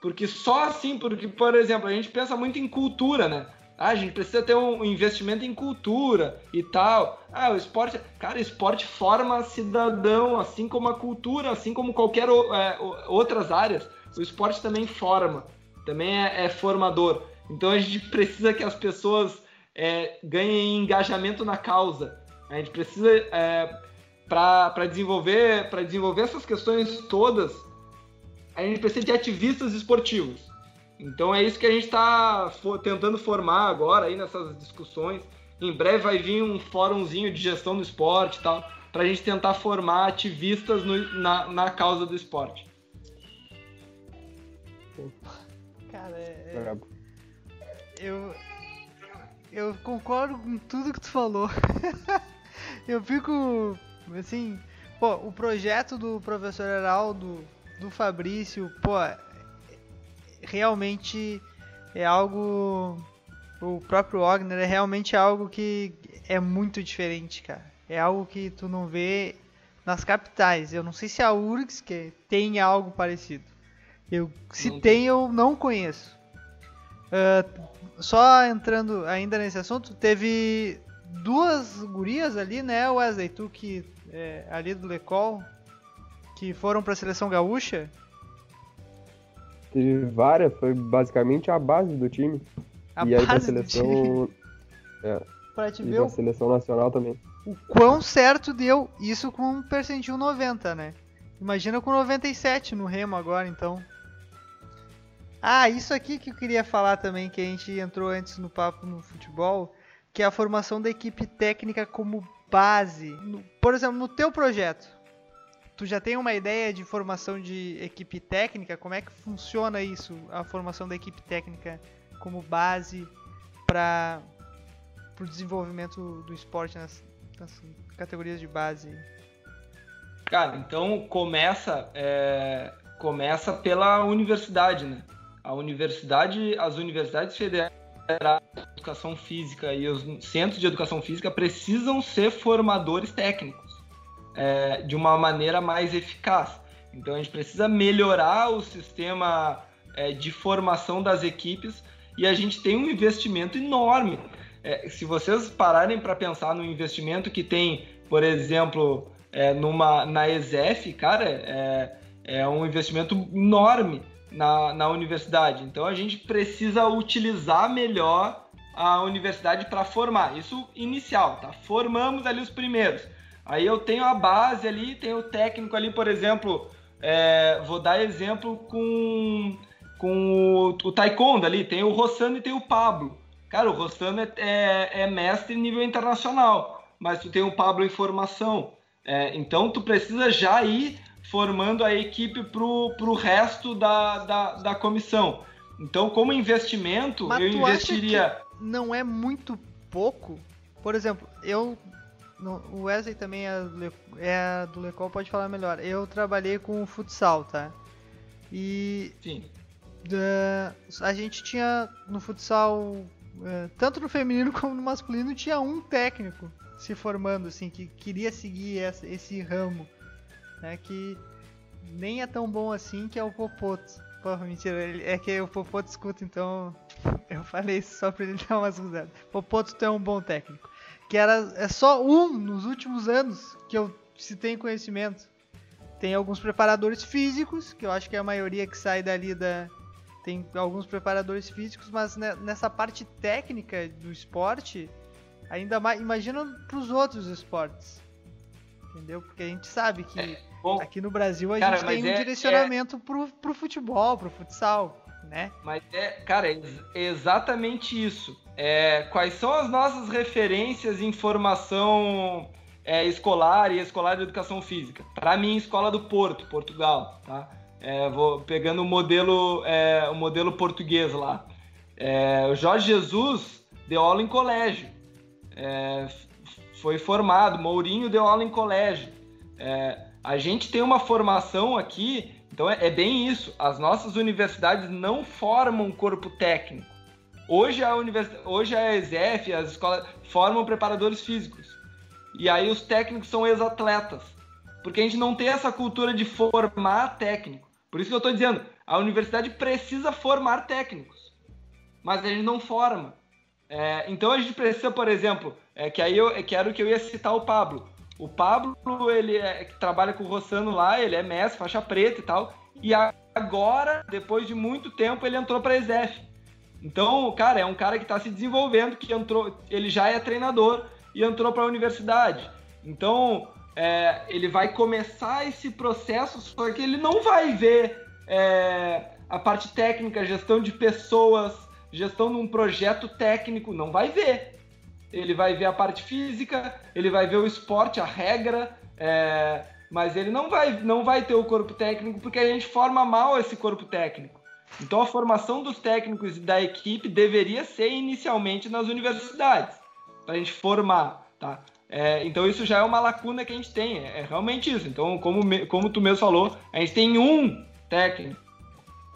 Porque só assim, porque, por exemplo, a gente pensa muito em cultura, né? Ah, a gente precisa ter um investimento em cultura e tal. Ah, o esporte. Cara, o esporte forma cidadão, assim como a cultura, assim como qualquer é, outras áreas. O esporte também forma, também é, é, formador. Então a gente precisa que as pessoas é, ganhem engajamento na causa. A gente precisa, é, para desenvolver, desenvolver essas questões todas, a gente precisa de ativistas esportivos. Então é isso que a gente está tentando formar agora aí nessas discussões. Em breve vai vir um fórumzinho de gestão do esporte e tal, para a gente tentar formar ativistas no, na, na causa do esporte. Cara, é, é, eu, eu concordo com tudo que tu falou. eu fico assim, pô, o projeto do professor Heraldo, do Fabrício, pô, realmente é algo. O próprio Wagner é realmente algo que é muito diferente, cara. É algo que tu não vê nas capitais. Eu não sei se a URGS que tem algo parecido. Eu, se não tem, eu não conheço. Uh, só entrando ainda nesse assunto, teve duas gurias ali, né, Wesley? Tu que é ali do Lecol, que foram para a seleção gaúcha. Teve várias, foi basicamente a base do time. A e aí pra seleção. É, pra te e ver pra o, seleção nacional também. o quão certo deu isso com um percentil 90, né? Imagina com 97 no Remo agora, então. Ah, isso aqui que eu queria falar também, que a gente entrou antes no papo no futebol, que é a formação da equipe técnica como base. No, por exemplo, no teu projeto, tu já tem uma ideia de formação de equipe técnica? Como é que funciona isso, a formação da equipe técnica como base para o desenvolvimento do esporte nas, nas, categorias de base? Cara, então começa é, começa pela universidade, né? A universidade, as universidades federais de educação física e os centros de educação física precisam ser formadores técnicos é, de uma maneira mais eficaz. Então a gente precisa melhorar o sistema é, de formação das equipes e a gente tem um investimento enorme. É, se vocês pararem para pensar no investimento que tem, por exemplo, é, numa, na ESEF, cara, é, é um investimento enorme na, na universidade. Então a gente precisa utilizar melhor a universidade para formar. Isso inicial, tá? Formamos ali os primeiros. Aí eu tenho a base ali, tenho o técnico ali, por exemplo, é, vou dar exemplo com, com o, o Taekwondo ali, tem o Rossano e tem o Pablo. Cara, o Rossano é, é, é mestre nível internacional, mas tu tem o Pablo em formação. É, então tu precisa já ir formando a equipe pro, pro resto da, da, da comissão. Então, como investimento, Mas eu investiria. não é muito pouco? Por exemplo, eu o Wesley também é, é do Lecol, pode falar melhor. Eu trabalhei com o futsal, tá? E. Sim. Da, a gente tinha no futsal, é, tanto no feminino como no masculino, tinha um técnico se formando, assim, que queria seguir essa, esse ramo. Né, que nem é tão bom assim, que é o Popoto. Porra, mentira, é que o Popoto escuta, então eu falei isso só pra ele dar umas risadas. Popoto, tu é um bom técnico que era é só um nos últimos anos que eu se tem conhecimento. Tem alguns preparadores físicos, que eu acho que é a maioria que sai dali da tem alguns preparadores físicos, mas nessa parte técnica do esporte, ainda mais imagina para os outros esportes. Entendeu? Porque a gente sabe que é, bom, aqui no Brasil a cara, gente tem um é, direcionamento é... pro, pro futebol, pro futsal né? Mas é, cara, é exatamente isso. É, quais são as nossas referências em formação é, escolar e escolar de educação física? Para mim, Escola do Porto, Portugal, tá? É, vou pegando o modelo, é, o modelo português lá. É, o Jorge Jesus deu aula em colégio, é, foi formado. Mourinho deu aula em colégio. a gente tem uma formação aqui então é, é bem isso. As nossas universidades não formam um corpo técnico. Hoje a, univers... Hoje a ESEF, as escolas formam preparadores físicos. E aí os técnicos são ex-atletas. Porque a gente não tem essa cultura de formar técnico. Por isso que eu estou dizendo, A universidade precisa formar técnicos, mas a gente não forma. É, então a gente precisa, por exemplo, é, que aí eu é, que era o que eu ia citar o Pablo. O Pablo, ele é, trabalha com o Rossano lá, ele é mestre, faixa preta e tal. E agora, depois de muito tempo, ele entrou para a ESEF. Então, cara, é um cara que está se desenvolvendo, que entrou, ele já é treinador e entrou para a universidade. Então, é, ele vai começar esse processo, só que ele não vai ver é, a parte técnica, gestão de pessoas, gestão de um projeto técnico, não vai ver. Ele vai ver a parte física, ele vai ver o esporte, a regra, é, mas ele não vai, não vai ter o corpo técnico porque a gente forma mal esse corpo técnico. Então a formação dos técnicos e da equipe deveria ser inicialmente nas universidades, para a gente formar, tá? É, então isso já é uma lacuna que a gente tem, é, é realmente isso. Então, como, como tu mesmo falou, a gente tem um técnico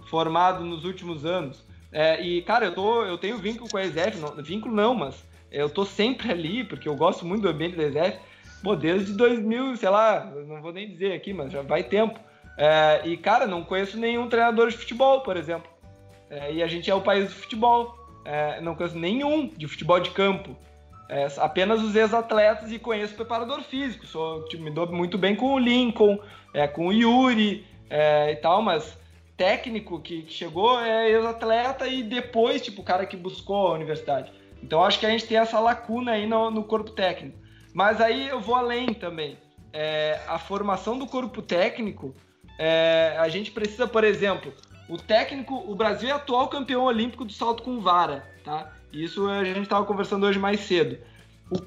formado nos últimos anos. É, e, cara, eu, tô, eu tenho vínculo com a ESEF, não, vínculo não, mas eu tô sempre ali, porque eu gosto muito do ambiente da ESEF, pô, desde 2000, sei lá, não vou nem dizer aqui, mas já vai tempo. É, e, cara, não conheço nenhum treinador de futebol, por exemplo. É, e a gente é o país do futebol. É, não conheço nenhum de futebol de campo. É, apenas os ex-atletas e conheço o preparador físico. Sou, tipo, me dou muito bem com o Lincoln, é, com o Yuri é, e tal, mas técnico que, que chegou é ex-atleta e depois, tipo, o cara que buscou a universidade. Então acho que a gente tem essa lacuna aí no, no corpo técnico. Mas aí eu vou além também. É, a formação do corpo técnico, é, a gente precisa, por exemplo, o técnico, o Brasil é atual campeão olímpico do salto com vara, tá? Isso a gente estava conversando hoje mais cedo.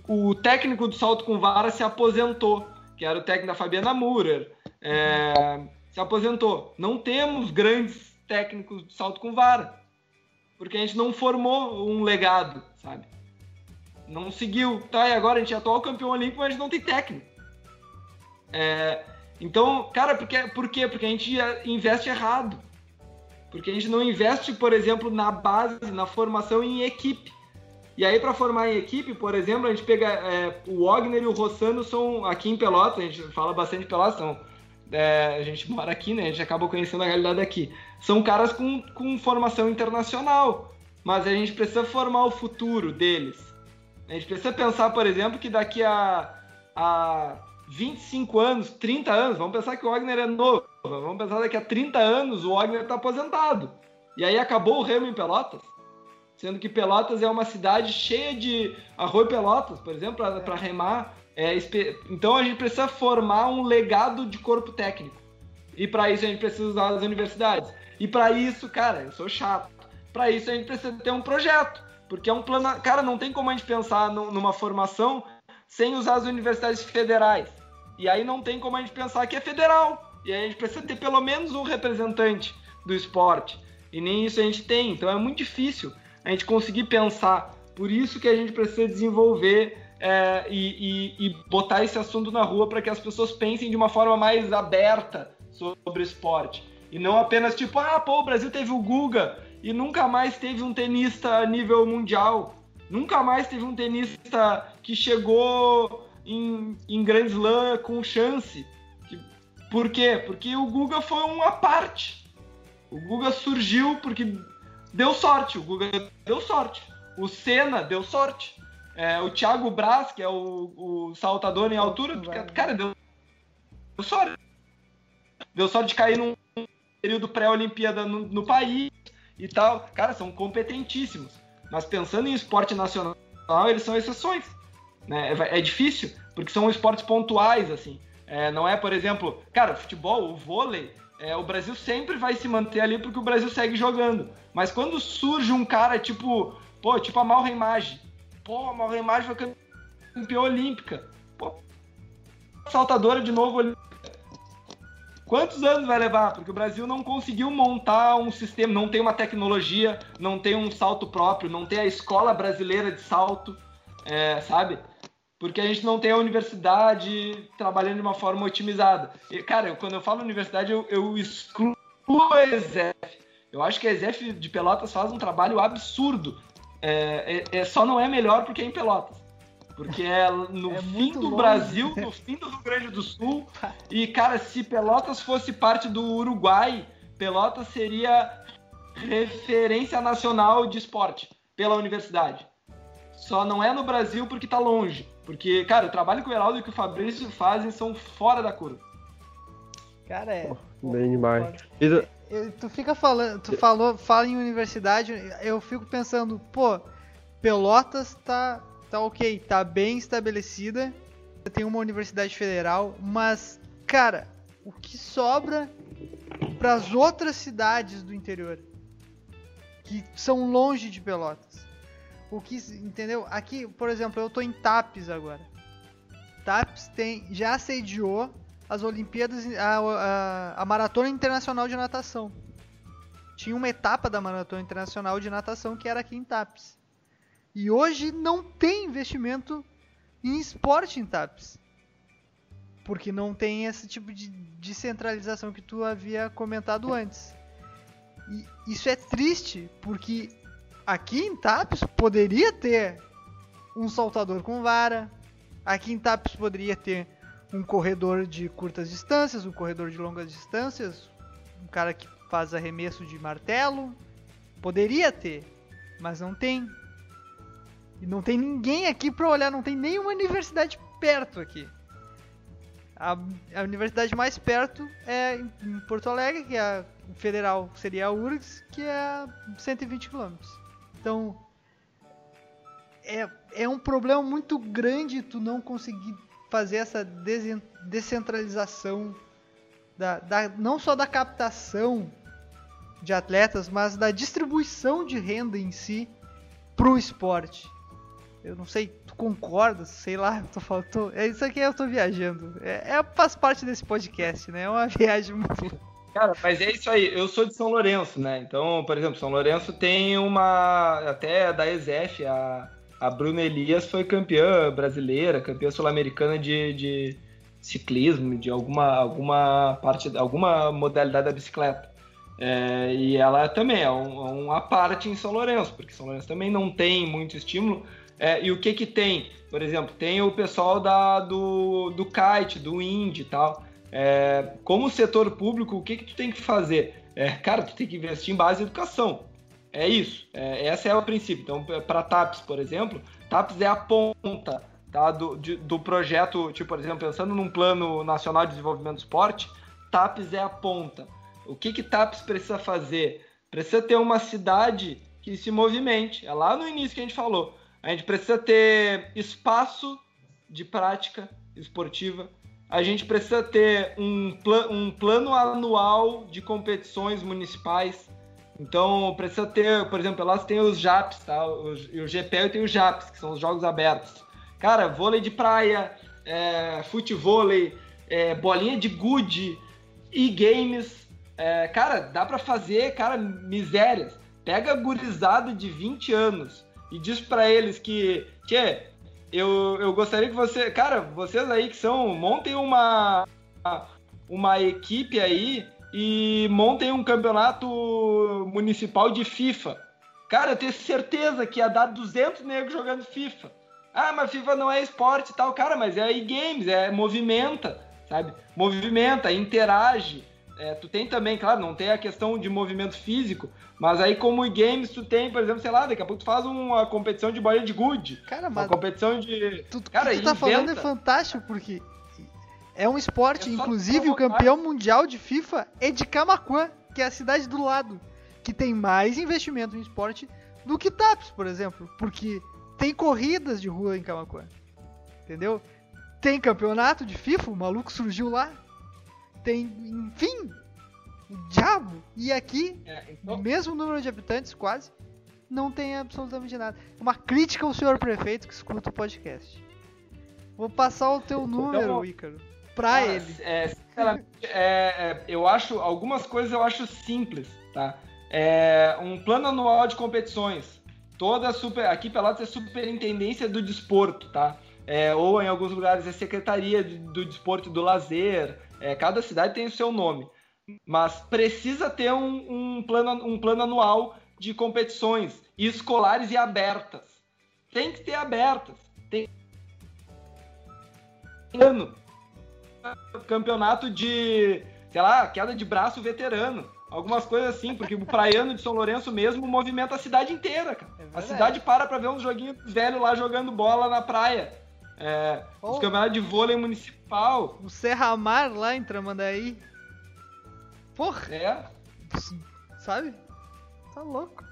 O, o, técnico do salto com vara se aposentou, que era o técnico da Fabiana Murer. É, se aposentou. Não temos grandes técnicos de salto com vara, porque a gente não formou um legado, sabe? Não seguiu. Tá, e agora a gente é atual campeão olímpico, mas não tem técnico. É, então, cara, porque, por quê? Porque a gente investe errado. Porque a gente não investe, por exemplo, na base, na formação em equipe. E aí, para formar em equipe, por exemplo, a gente pega é, o Wagner e o Rossano são aqui em Pelotas, a gente fala bastante de Pelotas, é, a gente mora aqui, né? A gente acaba conhecendo a realidade aqui. São caras com, com formação internacional, mas a gente precisa formar o futuro deles. A gente precisa pensar, por exemplo, que daqui a, a 25 anos, 30 anos, vamos pensar que o Wagner é novo, vamos pensar daqui a 30 anos o Wagner está aposentado. E aí acabou o remo em Pelotas, sendo que Pelotas é uma cidade cheia de arroio Pelotas, por exemplo, para remar. É, então a gente precisa formar um legado de corpo técnico. E para isso a gente precisa usar as universidades. E para isso, cara, eu sou chato. Para isso a gente precisa ter um projeto, porque é um plano. Cara, não tem como a gente pensar numa formação sem usar as universidades federais. E aí não tem como a gente pensar que é federal. E aí a gente precisa ter pelo menos um representante do esporte. E nem isso a gente tem. Então é muito difícil a gente conseguir pensar. Por isso que a gente precisa desenvolver é, e, e, e, botar esse assunto na rua para que as pessoas pensem de uma forma mais aberta sobre esporte. E não apenas tipo, ah, pô, o Brasil teve o Guga e nunca mais teve um tenista a nível mundial. Nunca mais teve um tenista que chegou em, em Grand Slam com chance. Por quê? Porque o Guga foi uma parte. O Guga surgiu porque deu sorte. O Guga deu sorte. O Senna deu sorte. É, o Thiago Braz, que é o, o saltador em altura, cara, deu, deu sorte. Deu sorte de cair num período pré-Olimpíada no, no país e tal. Cara, são competentíssimos. Mas pensando em esporte nacional, eles são exceções. Né? É, é difícil, porque são esportes pontuais, assim. É, não é, por exemplo, cara, futebol, o vôlei, é, o Brasil sempre vai se manter ali porque o Brasil segue jogando. Mas quando surge um cara tipo, pô, tipo a Malra Imagem, pô, a Malra Imagem foi campeã olímpica, pô, saltadora de novo. Quantos anos vai levar? Porque o Brasil não conseguiu montar um sistema, não tem uma tecnologia, não tem um salto próprio, não tem a escola brasileira de salto, é, sabe? porque a gente não tem a universidade trabalhando de uma forma otimizada. E, cara, eu, quando eu falo universidade, eu, eu excluo a ESEF. Eu acho que a ESEF de Pelotas faz um trabalho absurdo. É, é, é só não é melhor porque é em Pelotas. Porque é no é fim do longe. Brasil, no fim do Rio Grande do Sul. E, cara, se Pelotas fosse parte do Uruguai, Pelotas seria referência nacional de esporte pela universidade. Só não é no Brasil porque tá longe. Porque, cara, o trabalho que o Heraldo e que o Fabrício fazem são fora da curva. Cara, é. Bem demais. Eu- Tu fica falando, tu falou, fala em universidade, eu fico pensando, pô, Pelotas tá, tá ok, tá bem estabelecida, tem uma universidade federal, mas, cara, o que sobra para as outras cidades do interior que são longe de Pelotas? O que, entendeu? Aqui, por exemplo, eu tô em Tapes agora. Tapes tem, já sediou as Olimpíadas, a, a, a Maratona Internacional de Natação. Tinha uma etapa da Maratona Internacional de Natação que era aqui em Tapes. E hoje não tem investimento em esporte em Tapes. Porque não tem esse tipo de descentralização que tu havia comentado antes. E isso é triste, porque aqui em Tapes poderia ter um saltador com vara. Aqui em Tapes poderia ter um corredor de curtas distâncias, um corredor de longas distâncias, um cara que faz arremesso de martelo. Poderia ter, mas não tem. E não tem ninguém aqui pra olhar, não tem nenhuma universidade perto aqui. A, a universidade mais perto é em Porto Alegre, que é a federal, seria a URGS, que é a 120 km. Então, é, é um problema muito grande tu não conseguir fazer essa descentralização da, da- não só da captação de atletas, mas da distribuição de renda em si pro esporte. Eu não sei, tu concorda? Sei lá, tô tô- é isso aqui eu tô viajando. É, é- faz parte desse podcast, né? É uma viagem muito. Cara, mas é isso aí. Eu sou de São Lourenço, né? Então, por exemplo, São Lourenço tem uma. Até da ESEF, a, a Bruna Elias foi campeã brasileira, campeã sul-americana de, de ciclismo, de alguma, alguma parte, alguma modalidade da bicicleta. É, e ela também é um- uma parte em São Lourenço, porque São Lourenço também não tem muito estímulo. É, e o que que tem? Por exemplo, tem o pessoal da, do, do kite, do Indy e tal. É, como setor público, o que, que tu tem que fazer? É, cara, tu tem que investir em base em educação. É isso. É, esse é o princípio. Então, para TAPS, por exemplo, TAPS é a ponta tá, do, de- do projeto, tipo, por exemplo, pensando num plano nacional de desenvolvimento do esporte, TAPS é a ponta. O que que TAPS precisa fazer? Precisa ter uma cidade que se movimente. É lá no início que a gente falou. A gente precisa ter espaço de prática esportiva. A gente precisa ter um, um plano anual de competições municipais. Então, precisa ter, por exemplo, elas têm os JAPs, tá? O, o GPL tem os JAPs, que são os Jogos Abertos. Cara, vôlei de praia, é, futevôlei, é, bolinha de gude, e-games. É, cara, dá pra fazer, cara, misérias. Pega gurizada de 20 anos e diz pra eles que, tchê, eu, eu gostaria que você, cara, vocês aí que são, montem uma uma equipe aí e montem um campeonato municipal de FIFA. Cara, eu tenho certeza que ia dar 200 negros jogando FIFA. Ah, mas FIFA não é esporte e tal. Cara, mas é e-games, é movimenta, sabe? Movimenta, interage. É, tu tem também, claro, não tem a questão de movimento físico, mas aí como e-games tu tem, por exemplo, sei lá, daqui a pouco tu faz uma competição de bolinha de gude, Cara, uma mas competição de... tudo cara, que tu tá falando é inventa. fantástico, porque é um esporte, É inclusive o campeão mundial de FIFA é de Camaquã, que é a cidade do lado, que tem mais investimento em esporte do que Tapes, por exemplo, porque tem corridas de rua em Camaquã, entendeu? Tem campeonato de FIFA, o maluco surgiu lá, tem, enfim, o diabo, e aqui É, o então, mesmo número de habitantes, quase, não tem absolutamente nada. Uma crítica ao senhor prefeito que escuta o podcast. Vou passar o teu número, Então, Ícaro, pra Cara, ele. é, sinceramente, é, é, eu acho algumas coisas eu acho simples, tá? É, um plano anual de competições. Toda super, aqui Pelotas é superintendência do desporto, tá? É, ou em alguns lugares é secretaria de- do desporto e do lazer. É, cada cidade tem o seu nome, mas precisa ter um, um plano, um plano anual de competições escolares e abertas. Tem que ter abertas. Tem ano campeonato de, sei lá, queda de braço veterano. Algumas coisas assim, porque o praiano de São Lourenço mesmo movimenta a cidade inteira, cara. É a cidade para pra ver uns joguinhos velhos lá jogando bola na praia. É, Oh. Os campeonatos de vôlei municipal. O Serra Mar lá em Tramandaí. Porra, É, sabe? Tá louco.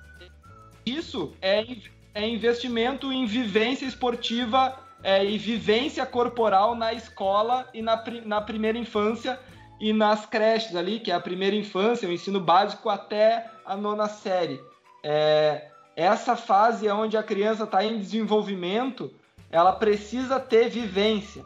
isso é, é investimento em vivência esportiva é, e vivência corporal na escola e na, na primeira infância e nas creches ali, que é a primeira infância, o ensino básico até a nona série. É, essa fase é onde a criança está em desenvolvimento, ela precisa ter vivência.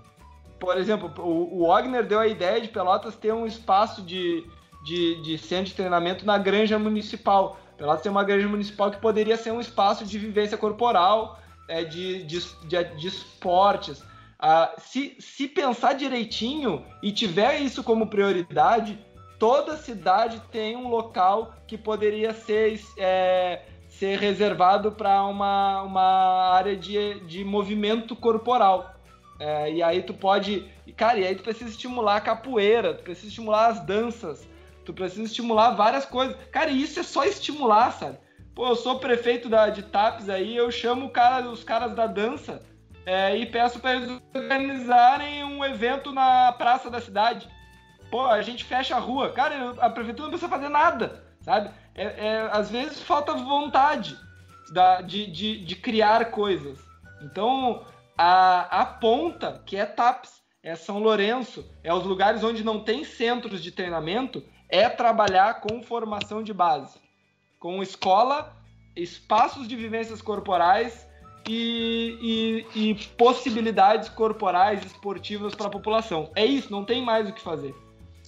Por exemplo, o, Wagner deu a ideia de Pelotas ter um espaço de, de, de centro de treinamento na granja municipal. Pelotas tem uma granja municipal que poderia ser um espaço de vivência corporal, é, de, de, de, de esportes. Ah, se, se pensar direitinho e tiver isso como prioridade, toda cidade tem um local que poderia ser, é, ser reservado para uma, uma área de, de movimento corporal. É, e aí tu pode. Cara, e aí tu precisa estimular a capoeira, tu precisa estimular as danças, tu precisa estimular várias coisas. Cara, e isso é só estimular, sabe? Pô, eu sou prefeito da, de TAPS aí, eu chamo cara, os caras da dança é, e peço para eles organizarem um evento na praça da cidade. Pô, a gente fecha a rua. Cara, a prefeitura não precisa fazer nada, sabe? É, é, às vezes falta vontade da, de, de, de criar coisas. Então, a, a ponta, que é TAPS, é São Lourenço, é os lugares onde não tem centros de treinamento, é trabalhar com formação de base, com escola, espaços de vivências corporais e, e, e possibilidades corporais esportivas para a população. É isso, não tem mais o que fazer.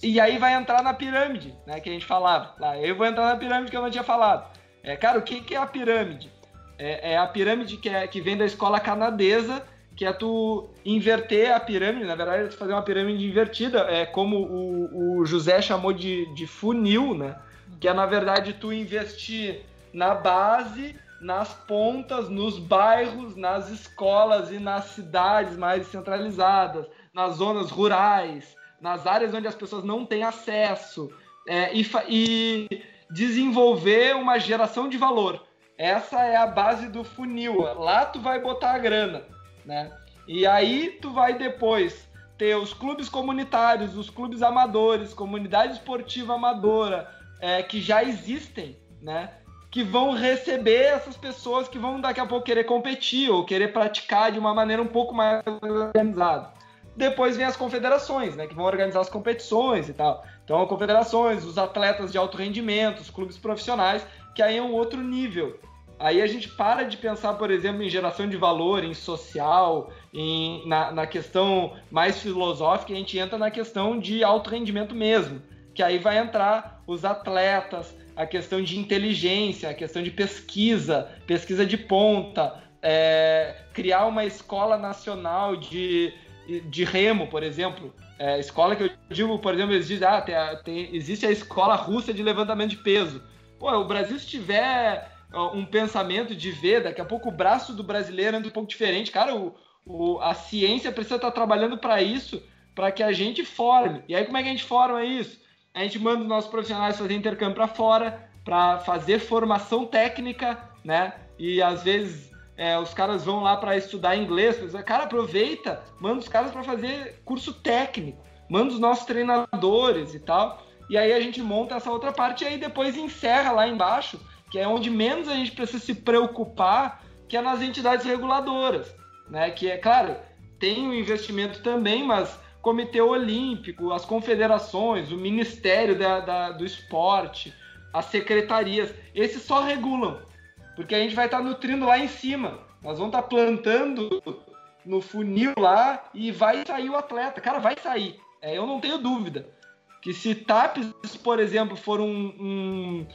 E aí vai entrar na pirâmide, né, que a gente falava. Lá, eu vou entrar na pirâmide que eu não tinha falado. É, cara, o que, que é a pirâmide? É, é a pirâmide que, é, que vem da escola canadesa, que é tu inverter a pirâmide, na verdade é tu fazer uma pirâmide invertida, é como o, o José chamou de, de funil, né? Que é na verdade tu investir na base, nas pontas, nos bairros, nas escolas e nas cidades mais centralizadas, nas zonas rurais, nas áreas onde as pessoas não têm acesso, é, e, e desenvolver uma geração de valor. Essa é a base do funil. Lá tu vai botar a grana né? E aí tu vai depois ter os clubes comunitários, os clubes amadores, comunidade esportiva amadora, é, que já existem, né? Que vão receber essas pessoas que vão daqui a pouco querer competir ou querer praticar de uma maneira um pouco mais organizada. Depois vem as confederações, né? Que vão organizar as competições e tal. Então, confederações, os atletas de alto rendimento, os clubes profissionais, que aí é um outro nível. Aí a gente para de pensar, por exemplo, em geração de valor, em social, em, na, na questão mais filosófica, e a gente entra na questão de alto rendimento mesmo. Que aí vai entrar os atletas, a questão de inteligência, a questão de pesquisa, pesquisa de ponta, é, criar uma escola nacional de, de remo, por exemplo. É, escola que eu digo, por exemplo, eles dizem, ah, tem, tem, existe a escola russa de levantamento de peso. Pô, o Brasil se tiver um pensamento de ver, daqui a pouco o braço do brasileiro anda um pouco diferente. Cara, o, o a ciência precisa estar trabalhando para isso, para que a gente forme. E aí, como é que a gente forma isso? A gente manda os nossos profissionais fazer intercâmbio para fora, para fazer formação técnica, né? E às vezes é, os caras vão lá para estudar inglês. Cara, aproveita, manda os caras para fazer curso técnico, manda os nossos treinadores e tal. E aí a gente monta essa outra parte e aí depois encerra lá embaixo que é onde menos a gente precisa se preocupar, que é nas entidades reguladoras, né? Que é claro, tem o investimento também, mas Comitê Olímpico, as confederações, o Ministério da, da, do Esporte, as secretarias, esses só regulam, porque a gente vai estar tá nutrindo lá em cima. Nós vamos estar tá plantando no funil lá e vai sair o atleta. Cara, vai sair. É, eu não tenho dúvida que se TAPS, por exemplo, for um, um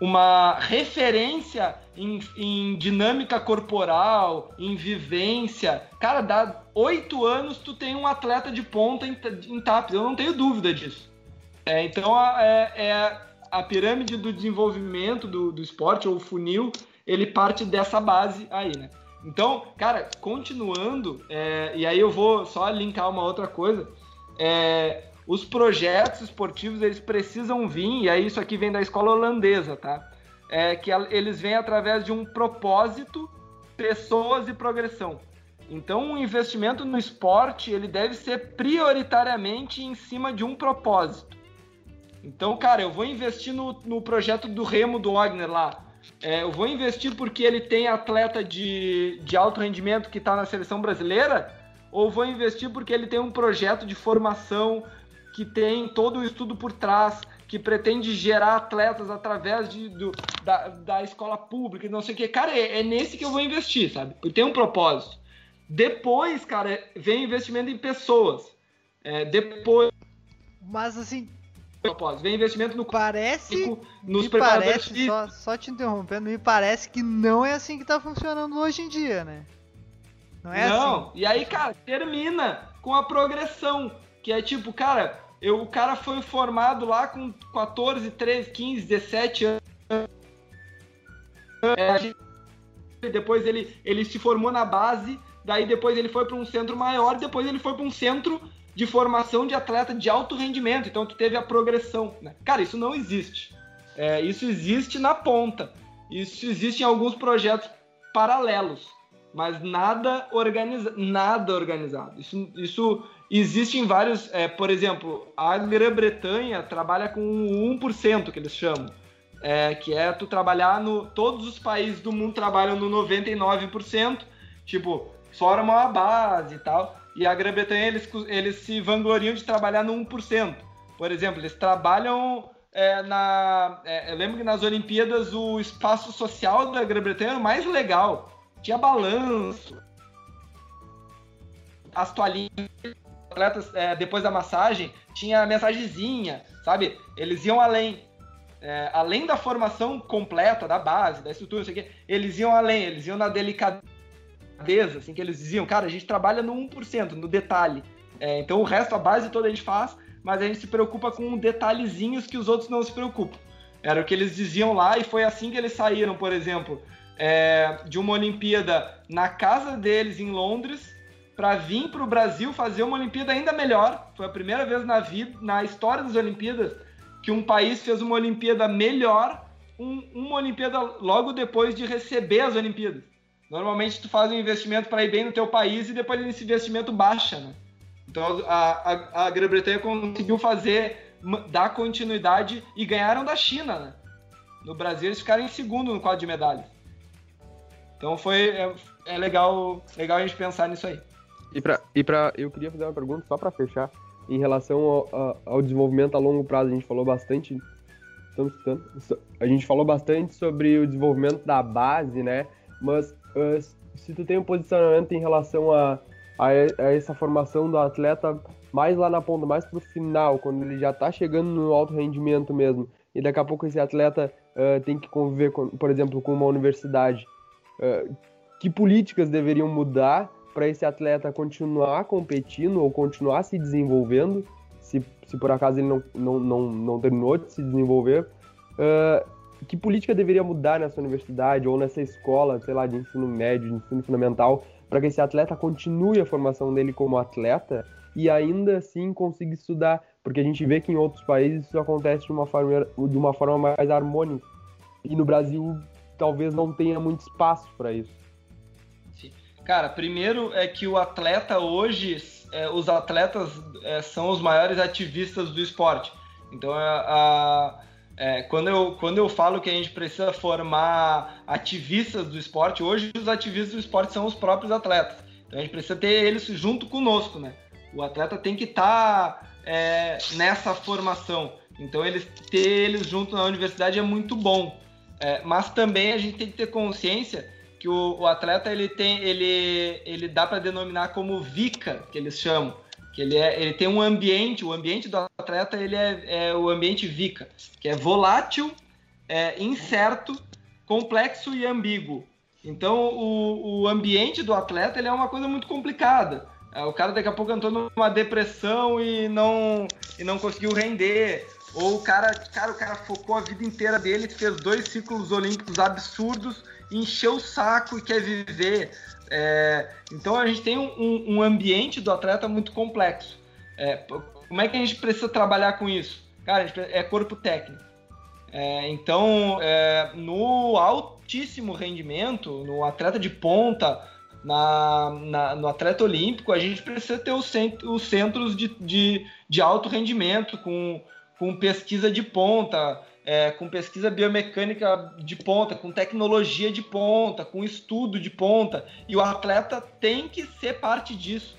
uma referência em, em, dinâmica corporal, em vivência. Cara, dá oito anos tu tem um atleta de ponta em, em TAPS, eu não tenho dúvida disso. É, então a, é, é, a pirâmide do desenvolvimento do, do esporte, ou funil, ele parte dessa base aí, né? Então, cara, continuando, é, e aí eu vou só linkar uma outra coisa. É, os projetos esportivos eles precisam vir, e aí isso aqui vem da escola holandesa, tá? É que eles vêm através de um propósito, pessoas e progressão. Então, o investimento no esporte ele deve ser prioritariamente em cima de um propósito. Então, cara, eu vou investir no, no projeto do Remo do Wagner lá. É, eu vou investir porque ele tem atleta de, de alto rendimento que está na seleção brasileira? Ou vou investir porque ele tem um projeto de formação que tem todo o estudo por trás, que pretende gerar atletas através de, do, da, da escola pública e não sei o que. Cara, é, é, nesse que eu vou investir, sabe? Porque tem um propósito. Depois, cara, vem investimento em pessoas. É, depois. Mas assim. Propósito. Vem investimento no parece nos me parece só, só te interrompendo me parece que não é assim que tá funcionando hoje em dia né não é não. assim e aí cara termina com a progressão que é tipo cara eu, o cara foi formado lá com 14, 13, 15, 17 anos. É, depois ele, ele se formou na base, daí depois ele foi para um centro maior, depois ele foi para um centro de formação de atleta de alto rendimento. Então tu teve a progressão. Né? Cara, isso não existe. É, isso existe na ponta. Isso existe em alguns projetos paralelos, mas nada, organiza nada organizado. Isso, isso Existem vários, é, por exemplo, a Grã-Bretanha trabalha com 1%, que eles chamam, é, que é tu trabalhar no. Todos os países do mundo trabalham no 99%, tipo, formam a base e tal. E a Grã-Bretanha, eles, eles se vangloriam de trabalhar no 1%. Por exemplo, eles trabalham é, na. É, eu lembro que nas Olimpíadas o espaço social da Grã-Bretanha era o mais legal. Tinha balanço, as toalhinhas atletas, é, depois da massagem, tinha mensagenzinha, sabe? Eles iam além. É, além da formação completa, da base, da estrutura, não sei o quê, eles iam além, eles iam na delicadeza, assim, que eles diziam, cara, a gente trabalha no 1%, no detalhe. É, então o resto, a base toda a gente faz, mas a gente se preocupa com detalhezinhos que os outros não se preocupam. Era o que eles diziam lá e foi assim que eles saíram, por exemplo, é, de uma Olimpíada na casa deles em Londres, para vir para o Brasil fazer uma Olimpíada ainda melhor. Foi a primeira vez na vida, na história das Olimpíadas, que um país fez uma Olimpíada melhor, um, uma Olimpíada logo depois de receber as Olimpíadas. Normalmente tu faz um investimento para ir bem no teu país e depois esse investimento baixa, né? Então a, a, a Grã-Bretanha conseguiu fazer, dar continuidade e ganharam da China, né? No Brasil eles ficaram em segundo no quadro de medalhas. Então foi é, é legal, legal a gente pensar nisso aí. E pra, e pra, eu queria fazer uma pergunta só para fechar. Em relação ao, ao, desenvolvimento a longo prazo, a gente falou bastante. Estamos escutando? A gente falou bastante sobre o desenvolvimento da base, né? Mas se tu tem um posicionamento em relação a, a, a, essa formação do atleta mais lá na ponta, mais pro final, quando ele já tá chegando no alto rendimento mesmo, e daqui a pouco esse atleta uh, tem que conviver, com, por exemplo, com uma universidade, uh, que políticas deveriam mudar para esse atleta continuar competindo ou continuar se desenvolvendo, se, se por acaso ele não, não, não, não terminou de se desenvolver, uh, que política deveria mudar nessa universidade ou nessa escola, sei lá, de ensino médio, de ensino fundamental, para que esse atleta continue a formação dele como atleta e ainda assim consiga estudar, porque a gente vê que em outros países isso acontece de uma forma, de uma forma mais harmônica. E no Brasil talvez não tenha muito espaço para isso. Cara, primeiro é que o atleta hoje, é, os atletas é, são os maiores ativistas do esporte. Então, a, a, é, quando, eu, quando eu falo que a gente precisa formar ativistas do esporte, hoje os ativistas do esporte são os próprios atletas. Então, a gente precisa ter eles junto conosco, né? O atleta tem que estar tá, é, nessa formação. Então, eles, ter eles junto na universidade é muito bom. É, mas também a gente tem que ter consciência que o, o atleta ele tem ele ele dá para denominar como vica que eles chamam que ele é ele tem um ambiente o ambiente do atleta ele é, é o ambiente vica que é volátil é incerto complexo e ambíguo. Então o, o ambiente do atleta ele é uma coisa muito complicada. É, o cara daqui a pouco entrou numa depressão e não e não conseguiu render. Ou o cara cara o cara focou a vida inteira dele fez dois ciclos olímpicos absurdos encher o saco e quer viver. É, então a gente tem um, um, ambiente do atleta muito complexo. É, como é que a gente precisa trabalhar com isso? Cara, é corpo técnico. É, então, é, no altíssimo rendimento, no atleta de ponta, na, na, no atleta olímpico, a gente precisa ter os, centros, os centros de, de, de, alto rendimento, com, com pesquisa de ponta, é, com pesquisa biomecânica de ponta, com tecnologia de ponta, com estudo de ponta. E o atleta tem que ser parte disso.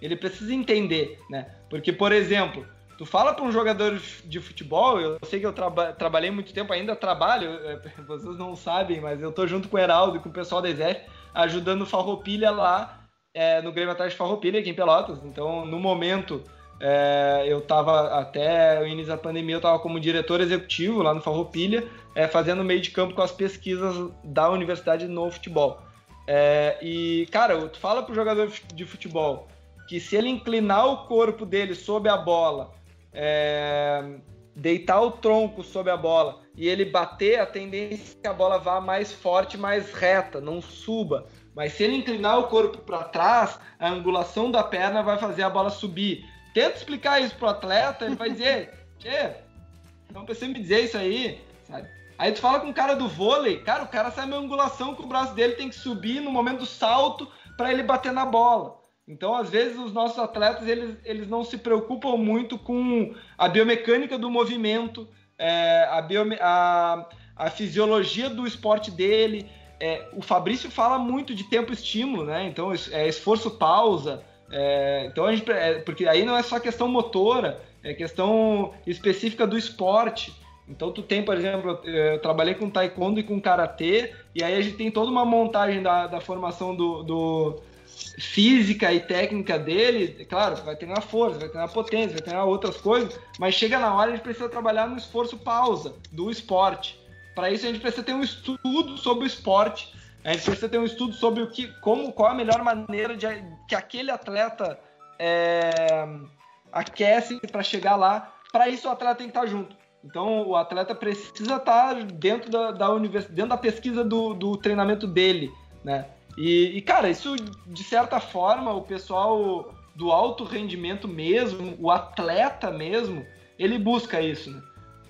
Ele precisa entender, né? Porque, por exemplo, tu fala para um jogador de futebol, eu sei que eu traba trabalhei muito tempo, ainda trabalho, é, vocês não sabem, mas eu tô junto com o Heraldo e com o pessoal da ESEF, ajudando o Farroupilha lá é, no Grêmio Atrás de Farroupilha, aqui em Pelotas. Então, no momento, é, eu estava até o início da pandemia, eu estava como diretor executivo lá no Farroupilha, é, fazendo meio de campo com as pesquisas da universidade no futebol. É, e, cara, tu fala pro jogador de futebol que se ele inclinar o corpo dele sob a bola, é, deitar o tronco sob a bola e ele bater, a tendência é que a bola vá mais forte, mais reta, não suba. Mas se ele inclinar o corpo para trás, a angulação da perna vai fazer a bola subir. Tenta explicar isso pro atleta, ele vai dizer, Tchê, não precisa me dizer isso aí, sabe? Aí tu fala com o cara do vôlei, cara, o cara sabe a angulação que o braço dele tem que subir no momento do salto para ele bater na bola. Então, às vezes, os nossos atletas eles, eles não se preocupam muito com a biomecânica do movimento, é, a, bio, a, a, fisiologia do esporte dele. É, o Fabrício fala muito de tempo-estímulo, né? Então, é esforço-pausa. É, então, a gente, é, porque aí não é só questão motora, é questão específica do esporte. Então, tu tem, por exemplo, eu trabalhei com taekwondo e com karatê, e aí a gente tem toda uma montagem da, da formação do, do física e técnica dele, claro, vai treinar força, vai treinar potência, vai treinar outras coisas, mas chega na hora a gente precisa trabalhar no esforço pausa do esporte. Para isso a gente precisa ter um estudo sobre o esporte, a gente precisa ter um estudo sobre o que, como, qual a melhor maneira de que aquele atleta é, aquece para chegar lá. Para isso o atleta tem que estar junto. Então o atleta precisa estar dentro da, da universidade, dentro da pesquisa do, do treinamento dele, né? E, e, cara, isso de certa forma, o pessoal do alto rendimento mesmo, o atleta mesmo, ele busca isso, né?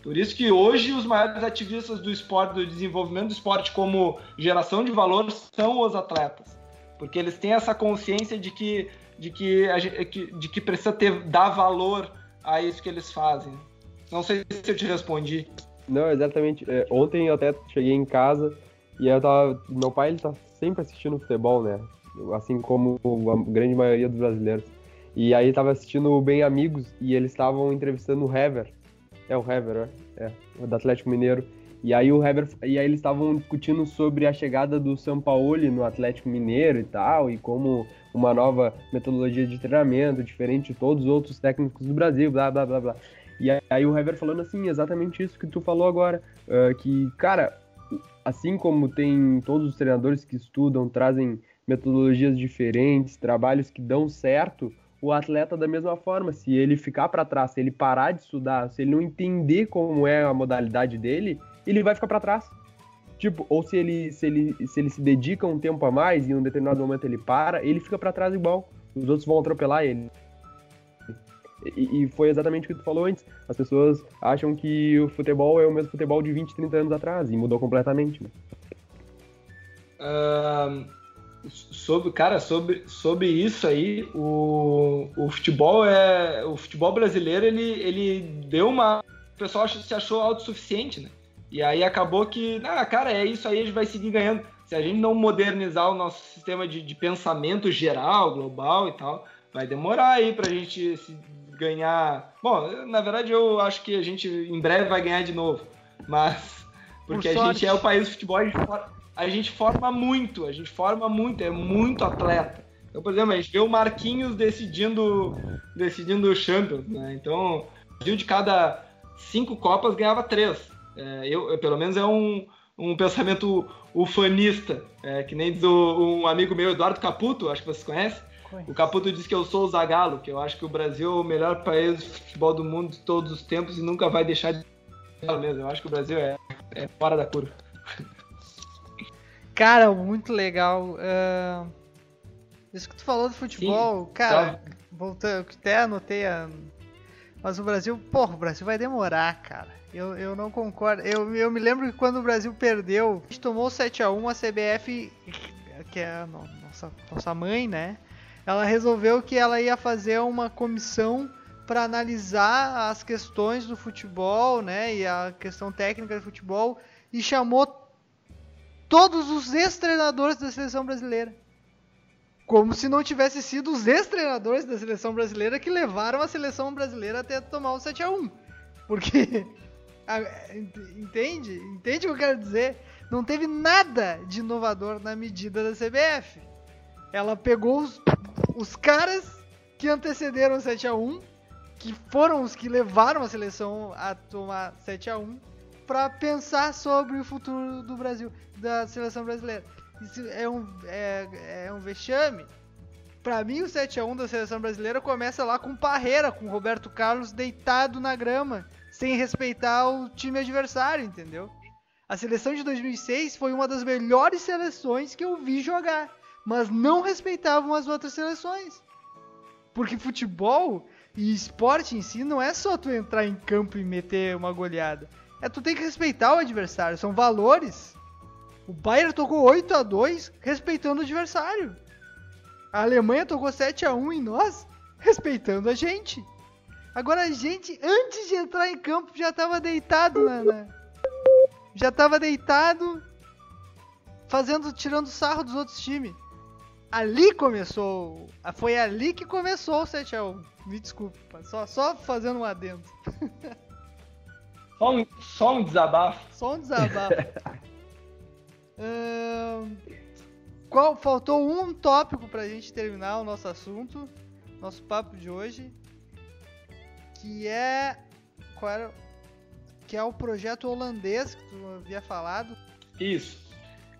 Por isso que hoje os maiores ativistas do esporte, do desenvolvimento do esporte como geração de valor são os atletas. Porque eles têm essa consciência de que, de que, de que precisa ter, dar valor a isso que eles fazem. Não sei se eu te respondi. Não, exatamente. É, ontem eu até cheguei em casa e eu tava. Meu pai ele tá sempre assistindo futebol, né? Assim como a grande maioria dos brasileiros. E aí tava assistindo o Bem Amigos e eles estavam entrevistando o Hever. É o Hever, é, o do Atlético Mineiro. E aí o Hever, e aí eles estavam discutindo sobre a chegada do São Paulo no Atlético Mineiro e tal, e como uma nova metodologia de treinamento, diferente de todos os outros técnicos do Brasil, blá blá blá blá. E aí o Hever falando assim, exatamente isso que tu falou agora, uh, que, cara, assim como tem todos os treinadores que estudam, trazem metodologias diferentes, trabalhos que dão certo, o atleta da mesma forma, se ele ficar para trás, se ele parar de estudar, se ele não entender como é a modalidade dele, ele vai ficar para trás. Tipo, ou se ele, se ele se ele se dedica um tempo a mais e em um determinado momento ele para, ele fica para trás igual. Os outros vão atropelar ele. E, e, foi exatamente o que tu falou antes. As pessoas acham que o futebol é o mesmo futebol de 20, 30 anos atrás e mudou completamente. Né? Sobre, cara, sobre, sobre isso aí, o, o futebol é. O futebol brasileiro ele, ele deu uma. O pessoal se achou autossuficiente, né? E aí acabou que, ah, cara, é isso aí, a gente vai seguir ganhando. Se a gente não modernizar o nosso sistema de, de pensamento geral, global e tal, vai demorar aí pra gente se ganhar. Bom, na verdade eu acho que a gente em breve vai ganhar de novo. Mas. Porque Por a gente é o país do futebol, a gente, a gente forma muito, a gente forma muito, é muito atleta. Então, por exemplo, a gente vê o Marquinhos decidindo, decidindo o Champions, né? Então, de cada cinco Copas ganhava três. É, eu, eu, pelo menos é um, um pensamento ufanista, é, que nem diz o, um amigo meu, Eduardo Caputo, acho que vocês conhecem. O Caputo disse que eu sou o Zagallo, que eu acho que o Brasil é o melhor país de futebol do mundo de todos os tempos e nunca vai deixar de mesmo. Eu acho que o Brasil é, é fora da curva. Cara, muito legal. Uh, isso que tu falou do futebol, Sim, cara, tá. voltando, até anotei a, Mas o Brasil, porra, o Brasil vai demorar, cara. Eu, eu não concordo. Eu, eu me lembro que quando o Brasil perdeu, a gente tomou 7x1, a CBF, que é a no- nossa, nossa mãe, né? Ela resolveu que ela ia fazer uma comissão para analisar as questões do futebol, né? E a questão técnica do futebol. E chamou todos os ex-treinadores da seleção brasileira. Como se não tivesse sido os ex-treinadores da seleção brasileira que levaram a seleção brasileira até tomar o 7x1. Porque. a- ent- Entende? Entende o que eu quero dizer? Não teve nada de inovador na medida da CBF. Ela pegou os, os caras que antecederam o 7x1, que foram os que levaram a seleção a tomar 7x1, para pensar sobre o futuro do Brasil, da seleção brasileira. Isso é um, é, é um vexame. Pra mim, o 7x1 da seleção brasileira começa lá com Parreira, com Roberto Carlos deitado na grama, sem respeitar o time adversário, entendeu? A seleção de 2006 foi uma das melhores seleções que eu vi jogar, mas não respeitavam as outras seleções. Porque futebol e esporte em si não é só tu entrar em campo e meter uma goleada. É tu tem que respeitar o adversário, são valores. O Bayern tocou 8 a 2 respeitando o adversário. A Alemanha tocou 7 a 1 em nós, respeitando a gente. Agora a gente, antes de entrar em campo, já tava deitado na- já tava deitado fazendo tirando sarro dos outros times. Ali começou, foi ali que começou o 7 a 1. Me desculpa, só só fazendo um adendo. Só um, só um desabafo. Só um desabafo. Ahn, qual, faltou um tópico pra gente terminar o nosso assunto, nosso papo de hoje, que é qual era, que é o projeto holandês que tu havia falado. Isso.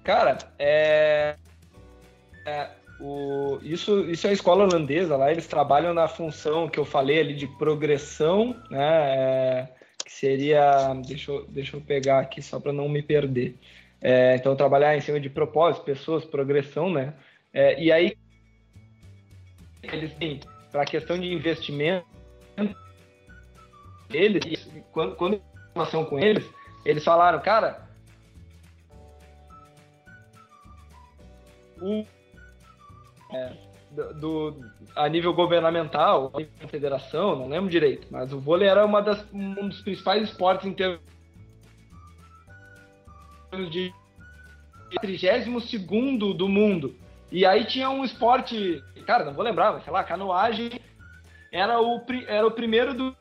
Cara, é. é, o, isso, isso é a escola holandesa lá, eles trabalham na função que eu falei ali de progressão, né? é, que seria. Deixa eu, deixa eu pegar aqui só para não me perder. É, então, trabalhar em cima de propósito, pessoas, progressão, né? É, e aí, eles têm, para a questão de investimento, eles, quando, quando relação com eles, eles falaram, cara, o, é, do, do- a nível governamental, a federação, não lembro direito, mas o vôlei era uma das, um dos principais esportes em termos de 32 do mundo. E aí tinha um esporte, cara, não vou lembrar, mas sei lá, canoagem era o, era o primeiro do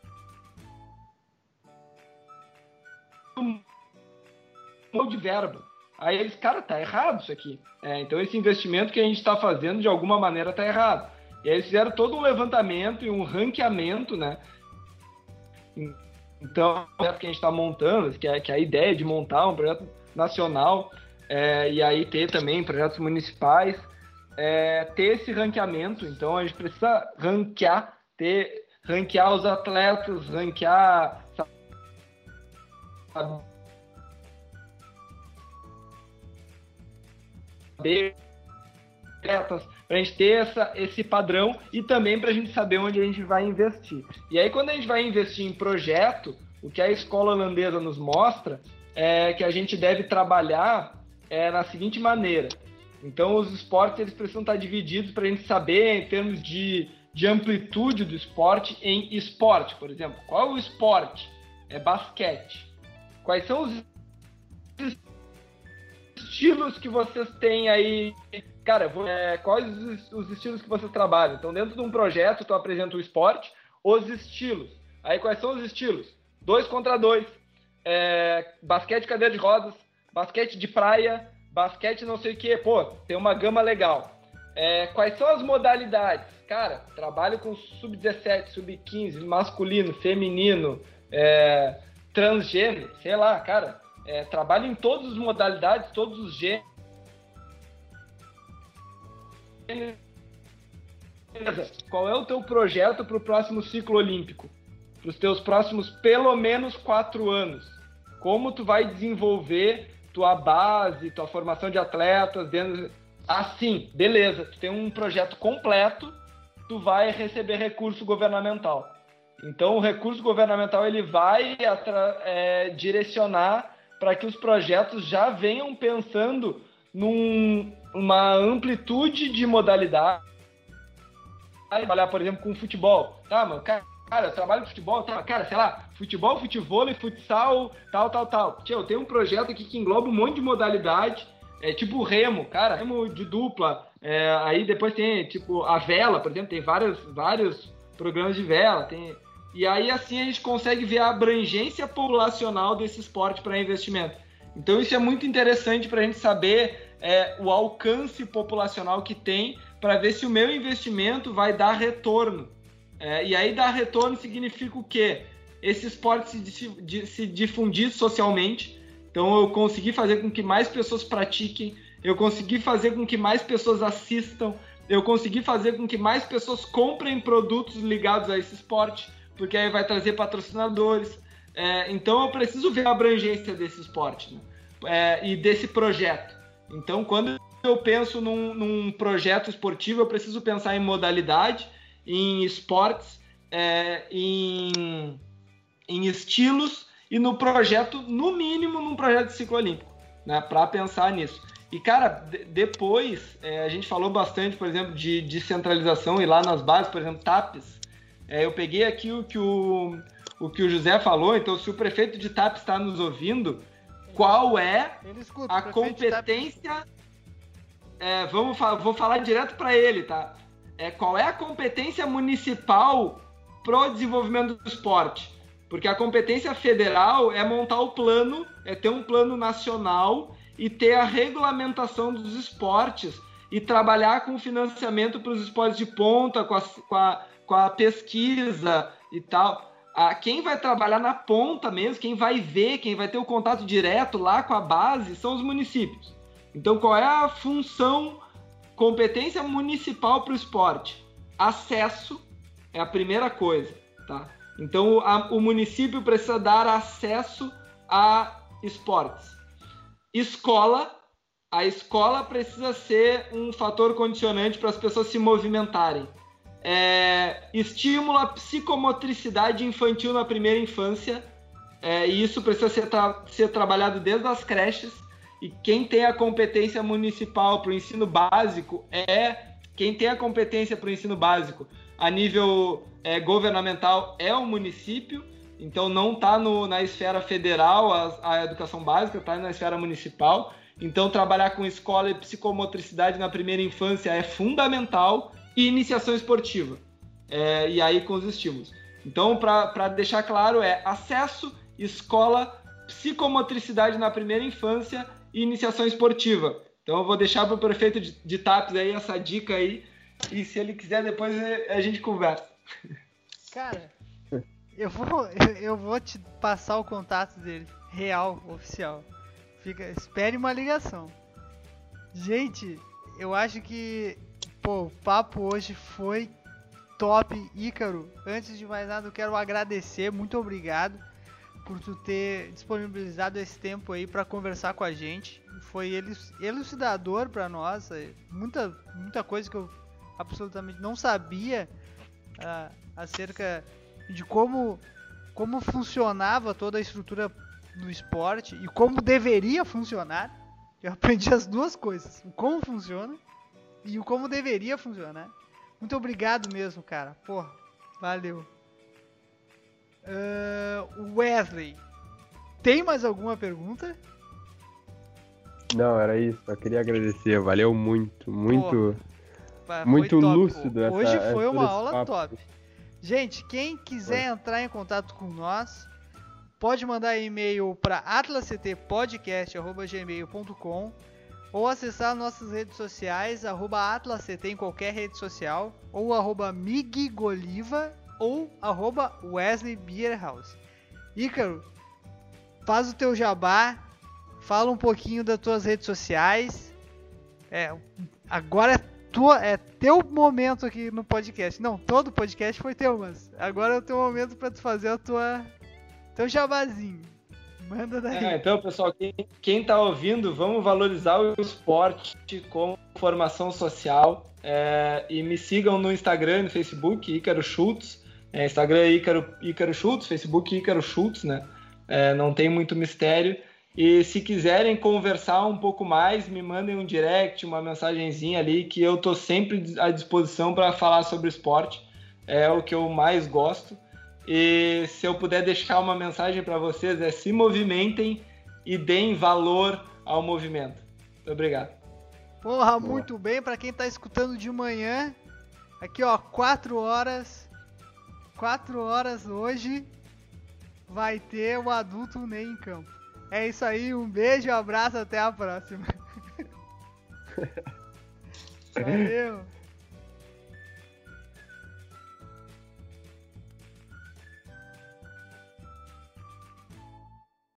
de verba. Aí eles, cara, tá errado isso aqui. É, então esse investimento que a gente está fazendo de alguma maneira tá errado. E aí eles fizeram todo um levantamento e um ranqueamento, né? Então, o projeto que a gente está montando, que é, que é a ideia de montar um projeto nacional é, e aí ter também projetos municipais, é, ter esse ranqueamento. Então a gente precisa ranquear, ter ranquear os atletas, ranquear sabe, saber atletas, para a gente ter essa, esse padrão e também para a gente saber onde a gente vai investir. E aí, quando a gente vai investir em projeto, o que a escola holandesa nos mostra é que a gente deve trabalhar é, na seguinte maneira. Então, os esportes eles precisam estar divididos para a gente saber, em termos de, de amplitude do esporte, em esporte, por exemplo. Qual é o esporte? É basquete. Quais são os estilos que vocês têm aí? Cara, é, quais os, os estilos que vocês trabalham? Então, dentro de um projeto, tu apresenta o esporte, os estilos. Aí, quais são os estilos? Dois contra dois, é, basquete cadeira de rodas, basquete de praia, basquete não sei o que. Pô, tem uma gama legal. É, quais são as modalidades? Cara, trabalho com sub-17, sub-15, masculino, feminino, é, transgênero, sei lá, cara. É, trabalho em todas as modalidades, todos os gêneros. Beleza. Qual é o teu projeto para o próximo ciclo olímpico? Para os teus próximos pelo menos quatro anos? Como tu vai desenvolver tua base, tua formação de atletas dentro assim, beleza? Tu tem um projeto completo, tu vai receber recurso governamental. Então, o recurso governamental ele vai é, direcionar para que os projetos já venham pensando numa amplitude de modalidade. Trabalhar, por exemplo, com futebol. Tá, mano, cara, cara, eu trabalho com futebol, tá, cara, sei lá, futebol, futebol, futsal, tal, tal, tal. Tia, eu tenho um projeto aqui que engloba um monte de modalidade, é tipo remo, cara, remo de dupla. É, aí depois tem, tipo, a vela, por exemplo, tem vários, vários programas de vela, tem e aí assim a gente consegue ver a abrangência populacional desse esporte para investimento. Então isso é muito interessante para a gente saber é, o alcance populacional que tem para ver se o meu investimento vai dar retorno. É, e aí dar retorno significa o quê? Esse esporte se, se difundir socialmente. Então eu consegui fazer com que mais pessoas pratiquem, eu consegui fazer com que mais pessoas assistam, eu consegui fazer com que mais pessoas comprem produtos ligados a esse esporte porque aí vai trazer patrocinadores. É, então eu preciso ver a abrangência desse esporte né? é, e desse projeto. Então, quando eu penso num, num, projeto esportivo, eu preciso pensar em modalidade, em esportes, é, em, em, estilos e no projeto, no mínimo, num projeto de ciclo olímpico, né? Para pensar nisso. E, cara, depois, é, a gente falou bastante, por exemplo, de descentralização e lá nas bases, por exemplo, TAPES, é, eu peguei aqui o que o, o que o José falou, então se o prefeito de TAP está nos ouvindo, qual é escuta, a competência. É, vamos, vou falar direto para ele, tá? É, qual é a competência municipal pro desenvolvimento do esporte? Porque a competência federal é montar o plano, é ter um plano nacional e ter a regulamentação dos esportes e trabalhar com financiamento para os esportes de ponta, com a, com a com a pesquisa e tal. Ah, quem vai trabalhar na ponta mesmo, quem vai ver, quem vai ter o contato direto lá com a base são os municípios. Então, qual é a função, competência municipal para o esporte? Acesso é a primeira coisa, tá? Então, a, o município precisa dar acesso a esportes. Escola, a escola precisa ser um fator condicionante para as pessoas se movimentarem é, estimula a psicomotricidade infantil na primeira infância. É, e isso precisa ser, tra ser trabalhado desde as creches. E quem tem a competência municipal para o ensino básico é quem tem a competência para o ensino básico a nível é, governamental é o município. Então não está na esfera federal a, a educação básica, está na esfera municipal. Então trabalhar com escola e psicomotricidade na primeira infância é fundamental e iniciação esportiva. É, e aí com os estímulos. Então, para deixar claro, é acesso, escola, psicomotricidade na primeira infância e iniciação esportiva. Então, eu vou deixar para o prefeito de, de TAPS aí essa dica aí. E se ele quiser, depois a gente conversa. Cara, eu vou, eu vou te passar o contato dele, real, oficial. Fica, espere uma ligação. Gente, eu acho que Pô, o papo hoje foi top. Ícaro, antes de mais nada, eu quero agradecer. Muito obrigado por tu ter disponibilizado esse tempo aí para conversar com a gente. Foi elucidador para nós. É, muita, muita coisa que eu absolutamente não sabia uh, acerca de como, como funcionava toda a estrutura do esporte e como deveria funcionar. Eu aprendi as duas coisas: como funciona e o como deveria funcionar. Muito obrigado mesmo, cara. Pô, valeu. Uh, Wesley, tem mais alguma pergunta? Não, era isso. Só queria agradecer. Valeu muito, muito, Pô, muito lúcido. Essa, Hoje foi uma aula top. Gente, quem quiser foi. entrar em contato com nós, pode mandar e-mail para atlasctpodcast.gmail.com ou acessar nossas redes sociais, arroba AtlasCT em qualquer rede social, ou arroba ou arroba Wesley Beerhouse. Ícaro, faz o teu jabá, fala um pouquinho das tuas redes sociais. É, agora é, tua, é teu momento aqui no podcast. Não, todo podcast foi teu, mas agora é o teu momento para tu fazer a tua teu jabazinho. Manda daí. É, então, pessoal, quem, quem tá ouvindo, vamos valorizar o esporte como formação social. É, e me sigam no Instagram e no Facebook, Ícaro Schultz. É, Instagram é Ícaro, Ícaro Schultz, Facebook Ícaro Schultz, né? É, não tem muito mistério. E se quiserem conversar um pouco mais, me mandem um direct, uma mensagenzinha ali, que eu tô sempre à disposição para falar sobre esporte. É o que eu mais gosto. E se eu puder deixar uma mensagem para vocês, é se movimentem e deem valor ao movimento. Muito obrigado. Porra, muito bem. Para quem tá escutando de manhã, aqui ó, 4 horas. 4 horas hoje vai ter o adulto nem em campo. É isso aí, um beijo, um abraço, até a próxima. Valeu.